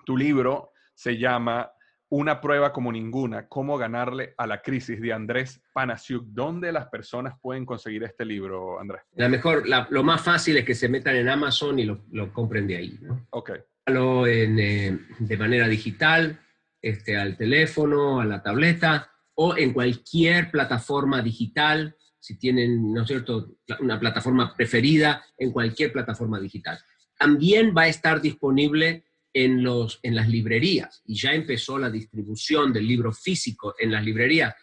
tu libro se llama Una prueba como ninguna, cómo ganarle a la crisis de Andrés Panasiuk. ¿Dónde las personas pueden conseguir este libro, Andrés? La mejor, la- lo más fácil es que se metan en Amazon y lo, lo compren de ahí. ¿no? Ok, en, eh, de manera digital, este, al teléfono, a la tableta o en cualquier plataforma digital, si tienen, ¿no es cierto?, una plataforma preferida, en cualquier plataforma digital. También va a estar disponible en, los, en las librerías y ya empezó la distribución del libro físico en las librerías.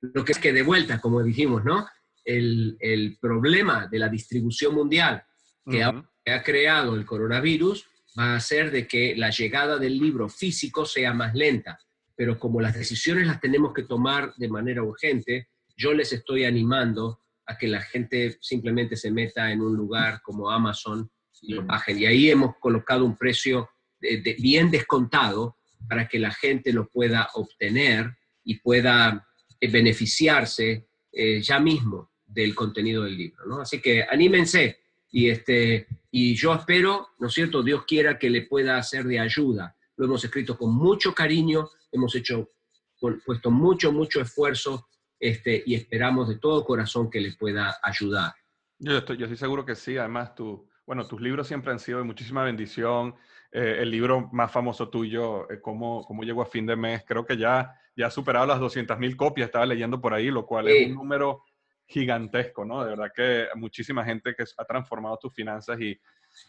Lo que es que de vuelta, como dijimos, ¿no? El, el problema de la distribución mundial que ha creado el coronavirus va a hacer de que la llegada del libro físico sea más lenta. Pero como las decisiones las tenemos que tomar de manera urgente, yo les estoy animando a que la gente simplemente se meta en un lugar como Amazon y lo bajen. Y ahí hemos colocado un precio bien descontado para que la gente lo pueda obtener y pueda eh, beneficiarse eh, ya mismo del contenido del libro. ¿no? Así que anímense y, este, y yo espero, ¿no es cierto?, Dios quiera que le pueda hacer de ayuda. Lo hemos escrito con mucho cariño, hemos hecho, puesto mucho, mucho esfuerzo este, y esperamos de todo corazón que le pueda ayudar. Yo estoy, yo estoy seguro que sí. Además, tu, bueno, tus libros siempre han sido de muchísima bendición. Eh, el libro más famoso tuyo, eh, cómo, cómo llegó a fin de mes. Creo que ya, ya ha superado las 200.000 copias, estaba leyendo por ahí, lo cual es un número gigantesco, ¿no? De verdad que muchísima gente que ha transformado tus finanzas y,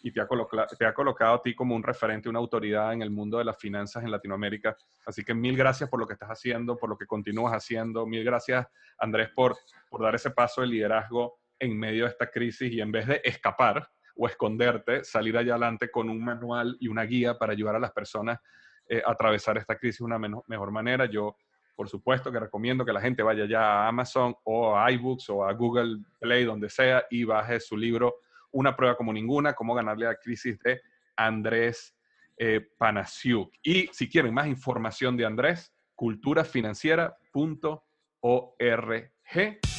y te, ha colocado, te ha colocado a ti como un referente, una autoridad en el mundo de las finanzas en Latinoamérica. Así que mil gracias por lo que estás haciendo, por lo que continúas haciendo. Mil gracias, Andrés, por, por dar ese paso de liderazgo en medio de esta crisis y en vez de escapar o esconderte, salir allá adelante con un manual y una guía para ayudar a las personas eh, a atravesar esta crisis de una mejor manera. Yo por supuesto que recomiendo que la gente vaya ya a Amazon o a iBooks o a Google Play, donde sea, y baje su libro Una prueba como ninguna, cómo ganarle a la crisis de Andrés eh, Panasiuk. Y si quieren más información de Andrés, culturafinanciera.org.